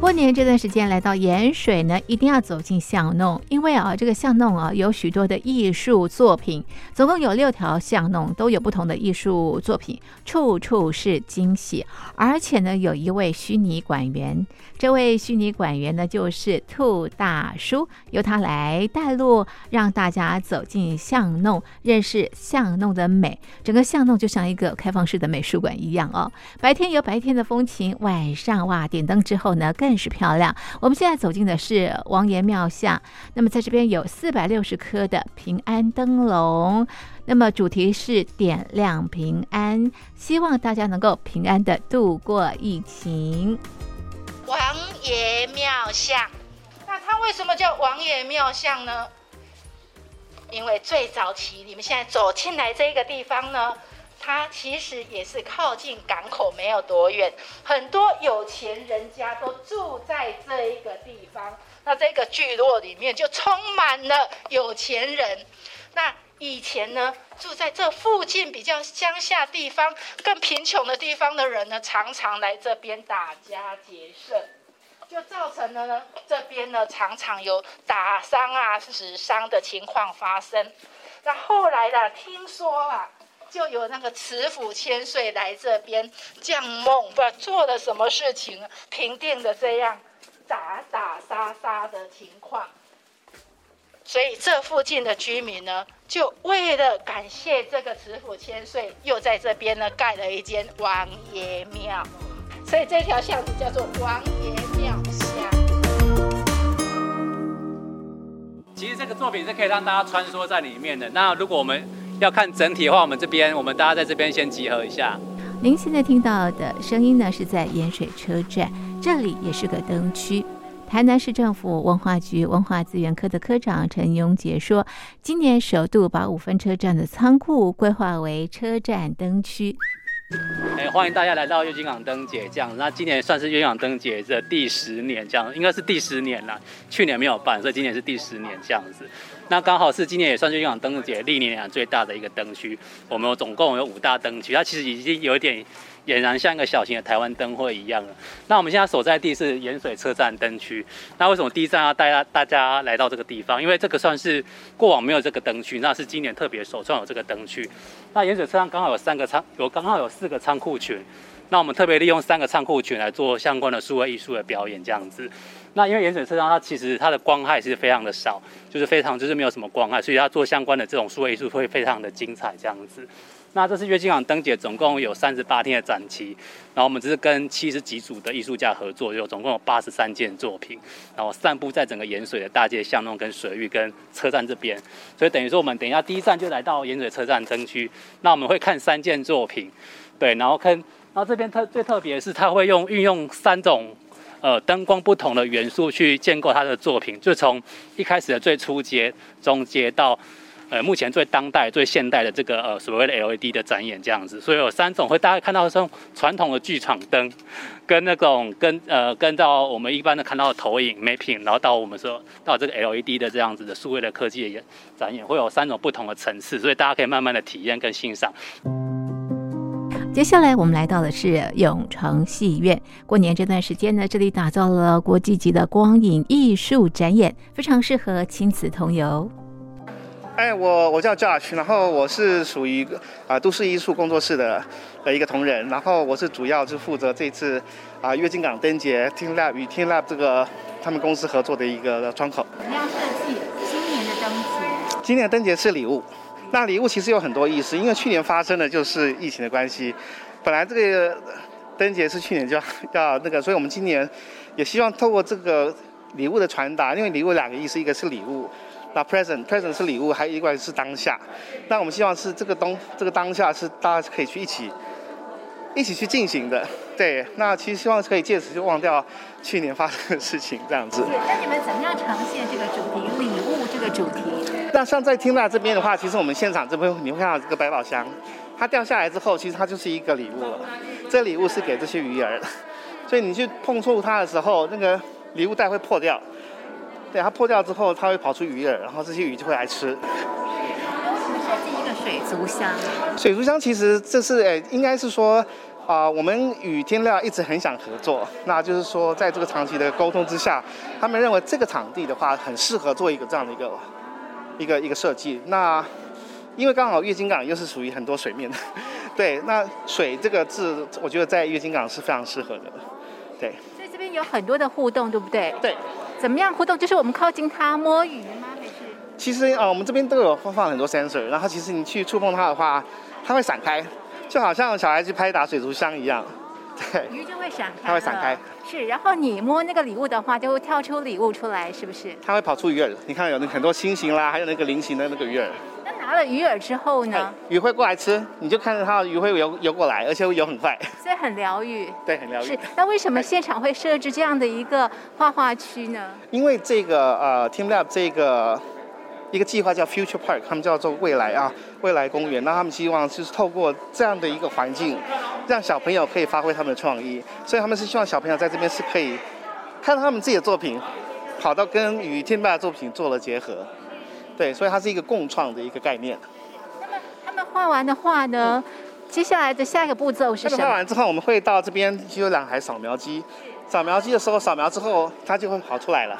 [SPEAKER 1] 过年这段时间来到盐水呢，一定要走进巷弄，因为啊，这个巷弄啊有许多的艺术作品，总共有六条巷弄，都有不同的艺术作品，处处是惊喜。而且呢，有一位虚拟馆员，这位虚拟馆员呢就是兔大叔，由他来带路，让大家走进巷弄，认识巷弄的美。整个巷弄就像一个开放式的美术馆一样哦。白天有白天的风情，晚上哇，点灯之后呢，更是漂亮。我们现在走进的是王爷庙下，那么在这边有四百六十颗的平安灯笼，那么主题是点亮平安，希望大家能够平安的度过疫情。
[SPEAKER 7] 王爷庙像，那它为什么叫王爷庙像呢？因为最早期你们现在走进来这个地方呢。它其实也是靠近港口，没有多远。很多有钱人家都住在这一个地方，那这个聚落里面就充满了有钱人。那以前呢，住在这附近比较乡下地方、更贫穷的地方的人呢，常常来这边打家劫舍，就造成了呢这边呢常常有打伤啊、死伤的情况发生。那后来呢，听说啊。就有那个慈府千岁来这边降梦，不知道做了什么事情，平定的这样打打杀杀的情况。所以这附近的居民呢，就为了感谢这个慈府千岁，又在这边呢盖了一间王爷庙。所以这条巷子叫做王爷庙巷。
[SPEAKER 8] 其实这个作品是可以让大家穿梭在里面的。那如果我们要看整体的话，我们这边，我们大家在这边先集合一下。
[SPEAKER 1] 您现在听到的声音呢，是在盐水车站，这里也是个灯区。台南市政府文化局文化资源科的科长陈鏞杰说，今年首度把五分车站的仓库规划为车站灯区。
[SPEAKER 8] 哎，欢迎大家来到月津港灯节，这样。那今年算是月津港灯节的第十年，这样应该是第十年了。去年没有办，所以今年是第十年这样子。那刚好是今年也算是月津港灯节历年来最大的一个灯区。我们总共有五大灯区，它其实已经有一点俨然像一个小型的台湾灯会一样了。那我们现在所在地是盐水车站灯区。那为什么第一站要带大家来到这个地方？因为这个算是过往没有这个灯区，那是今年特别首创有这个灯区。那盐水车站刚好有三个仓，有刚好有四个仓库群。那我们特别利用三个仓库群来做相关的数位艺术的表演，这样子。那因为盐水车站它其实它的光害是非常的少，就是非常就是没有什么光害，所以它做相关的这种数位艺术会非常的精彩这样子。那这是月津港灯节总共有三十八天的展期，然后我们只是跟七十几组的艺术家合作，有总共有八十三件作品，然后散布在整个盐水的大街巷弄跟水域跟车站这边，所以等于说我们等一下第一站就来到盐水车站灯区，那我们会看三件作品，对，然后看。然后这边特最特别的是，他会用运用三种呃灯光不同的元素去建构他的作品，就从一开始的最初阶、中阶到呃目前最当代、最现代的这个呃所谓的 LED 的展演这样子。所以有三种会大家看到这种传统的剧场灯，跟那种跟呃跟到我们一般的看到的投影 mapping，然后到我们说到这个 LED 的这样子的数位的科技的展演，会有三种不同的层次，所以大家可以慢慢的体验跟欣赏。
[SPEAKER 1] 接下来我们来到的是永城戏院。过年这段时间呢，这里打造了国际级的光影艺术展演，非常适合亲子同游。
[SPEAKER 9] 哎，我我叫 Josh，然后我是属于啊、呃、都市艺术工作室的的一个同仁，然后我是主要是负责这次啊月津港灯节 teamLab 与 teamLab 这个他们公司合作的一个窗口。
[SPEAKER 1] 怎么样设计今年的灯节？
[SPEAKER 9] 今年的灯节是礼物。那礼物其实有很多意思，因为去年发生的就是疫情的关系，本来这个灯节是去年就要要那个，所以我们今年也希望透过这个礼物的传达，因为礼物两个意思，一个是礼物，那 present present 是礼物，还有一个是当下。那我们希望是这个东这个当下是大家可以去一起一起去进行的，对。那其实希望可以借此就忘掉去年发生的事情这样子。
[SPEAKER 1] 那你们怎么样呈现这个主题礼物这个主题？
[SPEAKER 9] 那像在听到这边的话，其实我们现场这边你会看到这个百宝箱，它掉下来之后，其实它就是一个礼物了。这礼物是给这些鱼儿的，所以你去碰触它的时候，那个礼物袋会破掉。对，它破掉之后，它会跑出鱼饵，然后这些鱼就会来吃。
[SPEAKER 1] 水族箱？
[SPEAKER 9] 水族箱其实这是诶，应该是说啊、呃，我们与天料一直很想合作，那就是说在这个长期的沟通之下，他们认为这个场地的话很适合做一个这样的一个。一个一个设计，那因为刚好月经港又是属于很多水面的，对，那水这个字，我觉得在月经港是非常适合的，对。
[SPEAKER 1] 所以这边有很多的互动，对不对？
[SPEAKER 9] 对。
[SPEAKER 1] 怎么样互动？就是我们靠近它摸鱼吗？还是？
[SPEAKER 9] 其实啊、呃，我们这边都有放放很多 sensor，然后其实你去触碰它的话，它会闪开，就好像小孩去拍打水族箱一样。对，
[SPEAKER 1] 鱼就会闪开，
[SPEAKER 9] 它会闪开。
[SPEAKER 1] 是，然后你摸那个礼物的话，就会跳出礼物出来，是不是？
[SPEAKER 9] 它会跑出鱼饵，你看有那很多星星啦，还有那个菱形的那个鱼饵。
[SPEAKER 1] 那拿了鱼饵之后呢？
[SPEAKER 9] 鱼会过来吃，你就看着它鱼会游游过来，而且会游很快。
[SPEAKER 1] 所以很疗愈。
[SPEAKER 9] 对，很疗愈。
[SPEAKER 1] 是，那为什么现场会设置这样的一个画画区呢？
[SPEAKER 9] 因为这个呃，teamLab 这个。一个计划叫 Future Park，他们叫做未来啊，未来公园。那他们希望就是透过这样的一个环境，让小朋友可以发挥他们的创意。所以他们是希望小朋友在这边是可以看到他们自己的作品，跑到跟与 teamLab 的作品做了结合。对，所以它是一个共创的一个概念。
[SPEAKER 1] 那么他们画完的话呢，接下来的下一个步骤是什么？
[SPEAKER 9] 画完之后，我们会到这边就有两台扫描机，扫描机的时候扫描之后，它就会跑出来了。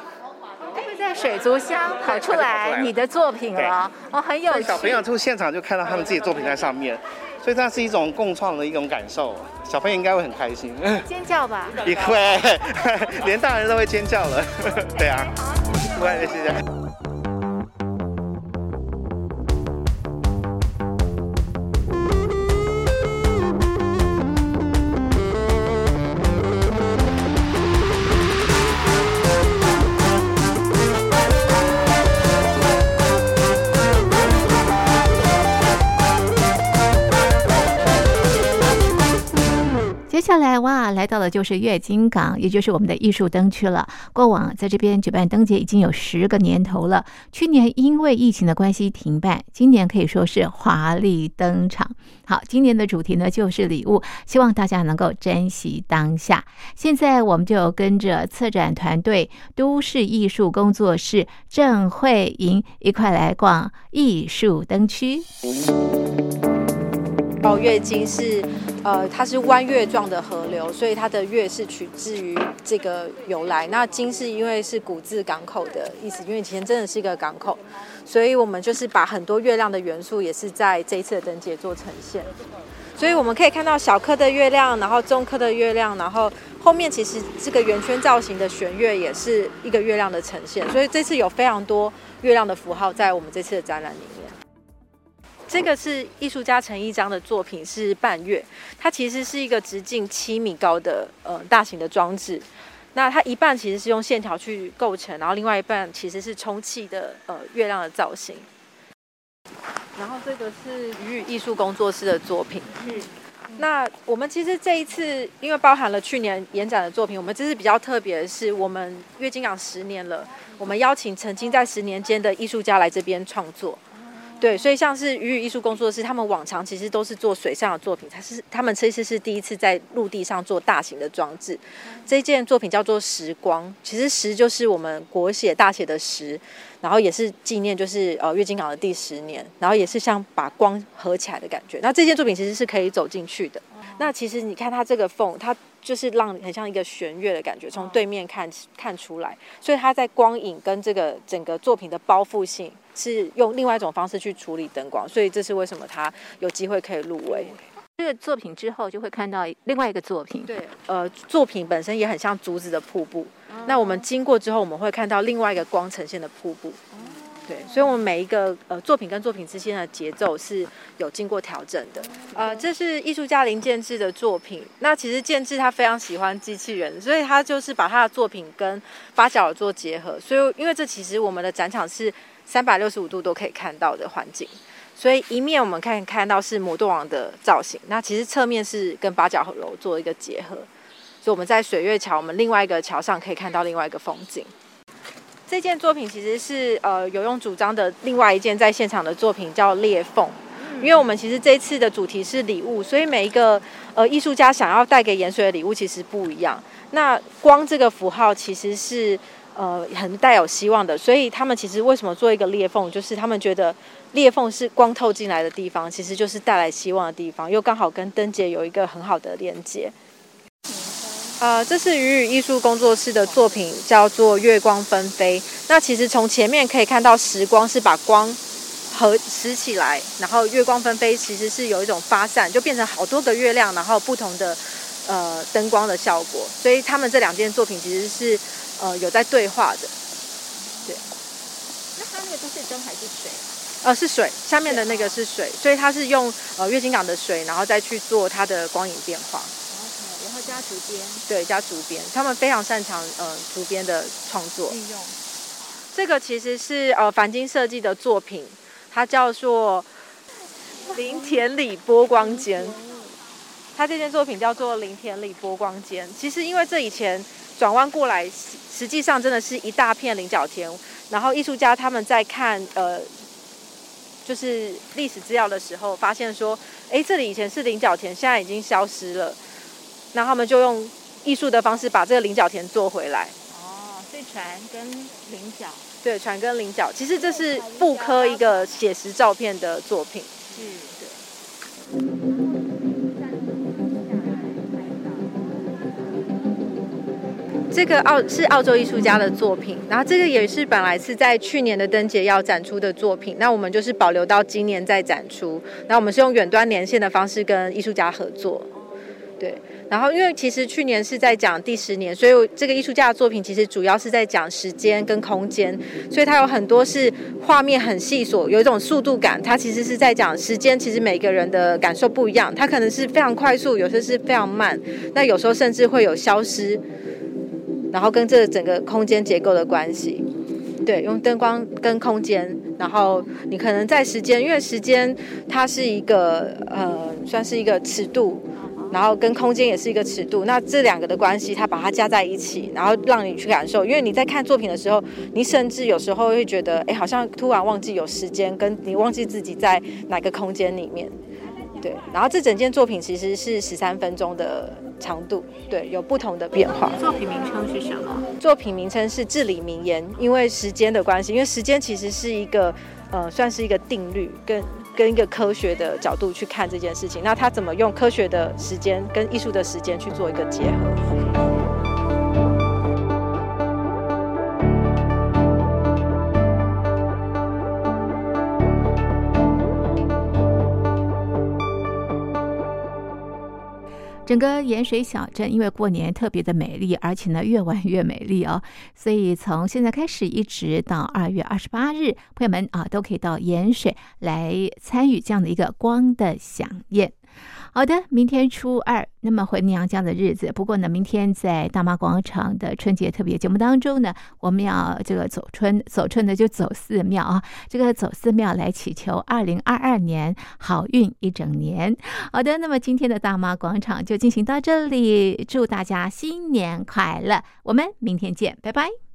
[SPEAKER 1] 会在水族箱跑出来你的作品了哦，很有趣。
[SPEAKER 9] 小朋友就现场就看到他们自己作品在上面，所以这是一种共创的一种感受，小朋友应该会很开心。
[SPEAKER 1] 尖叫吧？
[SPEAKER 9] 也会，连大人都会尖叫了。对啊，谢
[SPEAKER 1] 谢。下来哇，来到的就是月津港，也就是我们的艺术灯区了。过往在这边举办灯节已经有十个年头了。去年因为疫情的关系停办，今年可以说是华丽登场。好，今年的主题呢就是礼物，希望大家能够珍惜当下。现在我们就跟着策展团队都市艺术工作室郑慧莹一块来逛艺术灯区。
[SPEAKER 10] 哦，月经是，呃，它是弯月状的河流，所以它的月是取自于这个由来。那津是因为是古字港口的意思，因为以前真的是一个港口，所以我们就是把很多月亮的元素也是在这一次的灯节做呈现。所以我们可以看到小颗的月亮，然后中颗的月亮，然后后面其实这个圆圈造型的弦月也是一个月亮的呈现。所以这次有非常多月亮的符号在我们这次的展览里。这个是艺术家陈一章的作品，是半月。它其实是一个直径七米高的呃大型的装置。那它一半其实是用线条去构成，然后另外一半其实是充气的呃月亮的造型。然后这个是鱼语艺术工作室的作品。嗯。那我们其实这一次因为包含了去年延展的作品，我们这次比较特别的是，我们月经港十年了，我们邀请曾经在十年间的艺术家来这边创作。对，所以像是鱼语艺术工作室，他们往常其实都是做水上的作品，他是他们这次是第一次在陆地上做大型的装置。这件作品叫做时光，其实时就是我们国写大写的时，然后也是纪念就是呃月经港的第十年，然后也是像把光合起来的感觉。那这件作品其实是可以走进去的。那其实你看它这个缝，它就是让很像一个弦乐的感觉，从对面看看出来，所以它在光影跟这个整个作品的包覆性是用另外一种方式去处理灯光，所以这是为什么他有机会可以入围。
[SPEAKER 1] 这个作品之后就会看到另外一个作品，
[SPEAKER 10] 对，呃，作品本身也很像竹子的瀑布。那我们经过之后，我们会看到另外一个光呈现的瀑布。对，所以，我们每一个呃作品跟作品之间的节奏是有经过调整的。呃，这是艺术家林建志的作品。那其实建志他非常喜欢机器人，所以他就是把他的作品跟八角做结合。所以，因为这其实我们的展场是三百六十五度都可以看到的环境，所以一面我们看看到是摩多王的造型，那其实侧面是跟八角楼做一个结合。所以我们在水月桥，我们另外一个桥上可以看到另外一个风景。这件作品其实是呃有用主张的另外一件在现场的作品叫裂缝，因为我们其实这一次的主题是礼物，所以每一个呃艺术家想要带给盐水的礼物其实不一样。那光这个符号其实是呃很带有希望的，所以他们其实为什么做一个裂缝，就是他们觉得裂缝是光透进来的地方，其实就是带来希望的地方，又刚好跟灯节有一个很好的连接。呃，这是鱼语艺术工作室的作品，叫做《月光纷飞》。那其实从前面可以看到，时光是把光合拾起来，然后月光纷飞其实是有一种发散，就变成好多个月亮，然后不同的呃灯光的效果。所以他们这两件作品其实是呃有在对话的。对。
[SPEAKER 1] 那它那个都是灯还是水？
[SPEAKER 10] 呃，是水，下面的那个是水，所以它是用呃月经港的水，然后再去做它的光影变化。
[SPEAKER 11] 然后加竹编，
[SPEAKER 10] 对，加竹编，他们非常擅长呃竹编的创作。利用这个其实是呃繁金设计的作品，它叫做林田里波光间。它这件作品叫做林田里波光间。其实因为这以前转弯过来，实际上真的是一大片菱角田。然后艺术家他们在看呃。就是历史资料的时候，发现说，哎，这里以前是菱角田，现在已经消失了。那他们就用艺术的方式把这个菱角田做回来。
[SPEAKER 1] 哦，所以船跟菱角。
[SPEAKER 10] 对，船跟菱角，其实这是布科一个写实照片的作品。
[SPEAKER 1] 是，对。
[SPEAKER 10] 这个澳是澳洲艺术家的作品，然后这个也是本来是在去年的灯节要展出的作品，那我们就是保留到今年再展出。那我们是用远端连线的方式跟艺术家合作，对。然后因为其实去年是在讲第十年，所以这个艺术家的作品其实主要是在讲时间跟空间，所以它有很多是画面很细琐，有一种速度感。它其实是在讲时间，其实每个人的感受不一样，它可能是非常快速，有些是非常慢，那有时候甚至会有消失。然后跟这整个空间结构的关系，对，用灯光跟空间，然后你可能在时间，因为时间它是一个呃，算是一个尺度，然后跟空间也是一个尺度，那这两个的关系，它把它加在一起，然后让你去感受。因为你在看作品的时候，你甚至有时候会觉得，哎，好像突然忘记有时间，跟你忘记自己在哪个空间里面。对，然后这整件作品其实是十三分钟的长度，对，有不同的变化。
[SPEAKER 1] 作品名称是什么？
[SPEAKER 10] 作品名称是至理名言，因为时间的关系，因为时间其实是一个，呃，算是一个定律，跟跟一个科学的角度去看这件事情。那他怎么用科学的时间跟艺术的时间去做一个结合？
[SPEAKER 1] 整个盐水小镇因为过年特别的美丽，而且呢越玩越美丽哦，所以从现在开始一直到二月二十八日，朋友们啊都可以到盐水来参与这样的一个光的饗宴。好的，明天初二，那么回娘家的日子。不过呢，明天在大妈广场的春节特别节目当中呢，我们要这个走春，走春的就走寺庙啊，这个走寺庙来祈求二零二二年好运一整年。好的，那么今天的大妈广场就进行到这里，祝大家新年快乐，我们明天见，拜拜。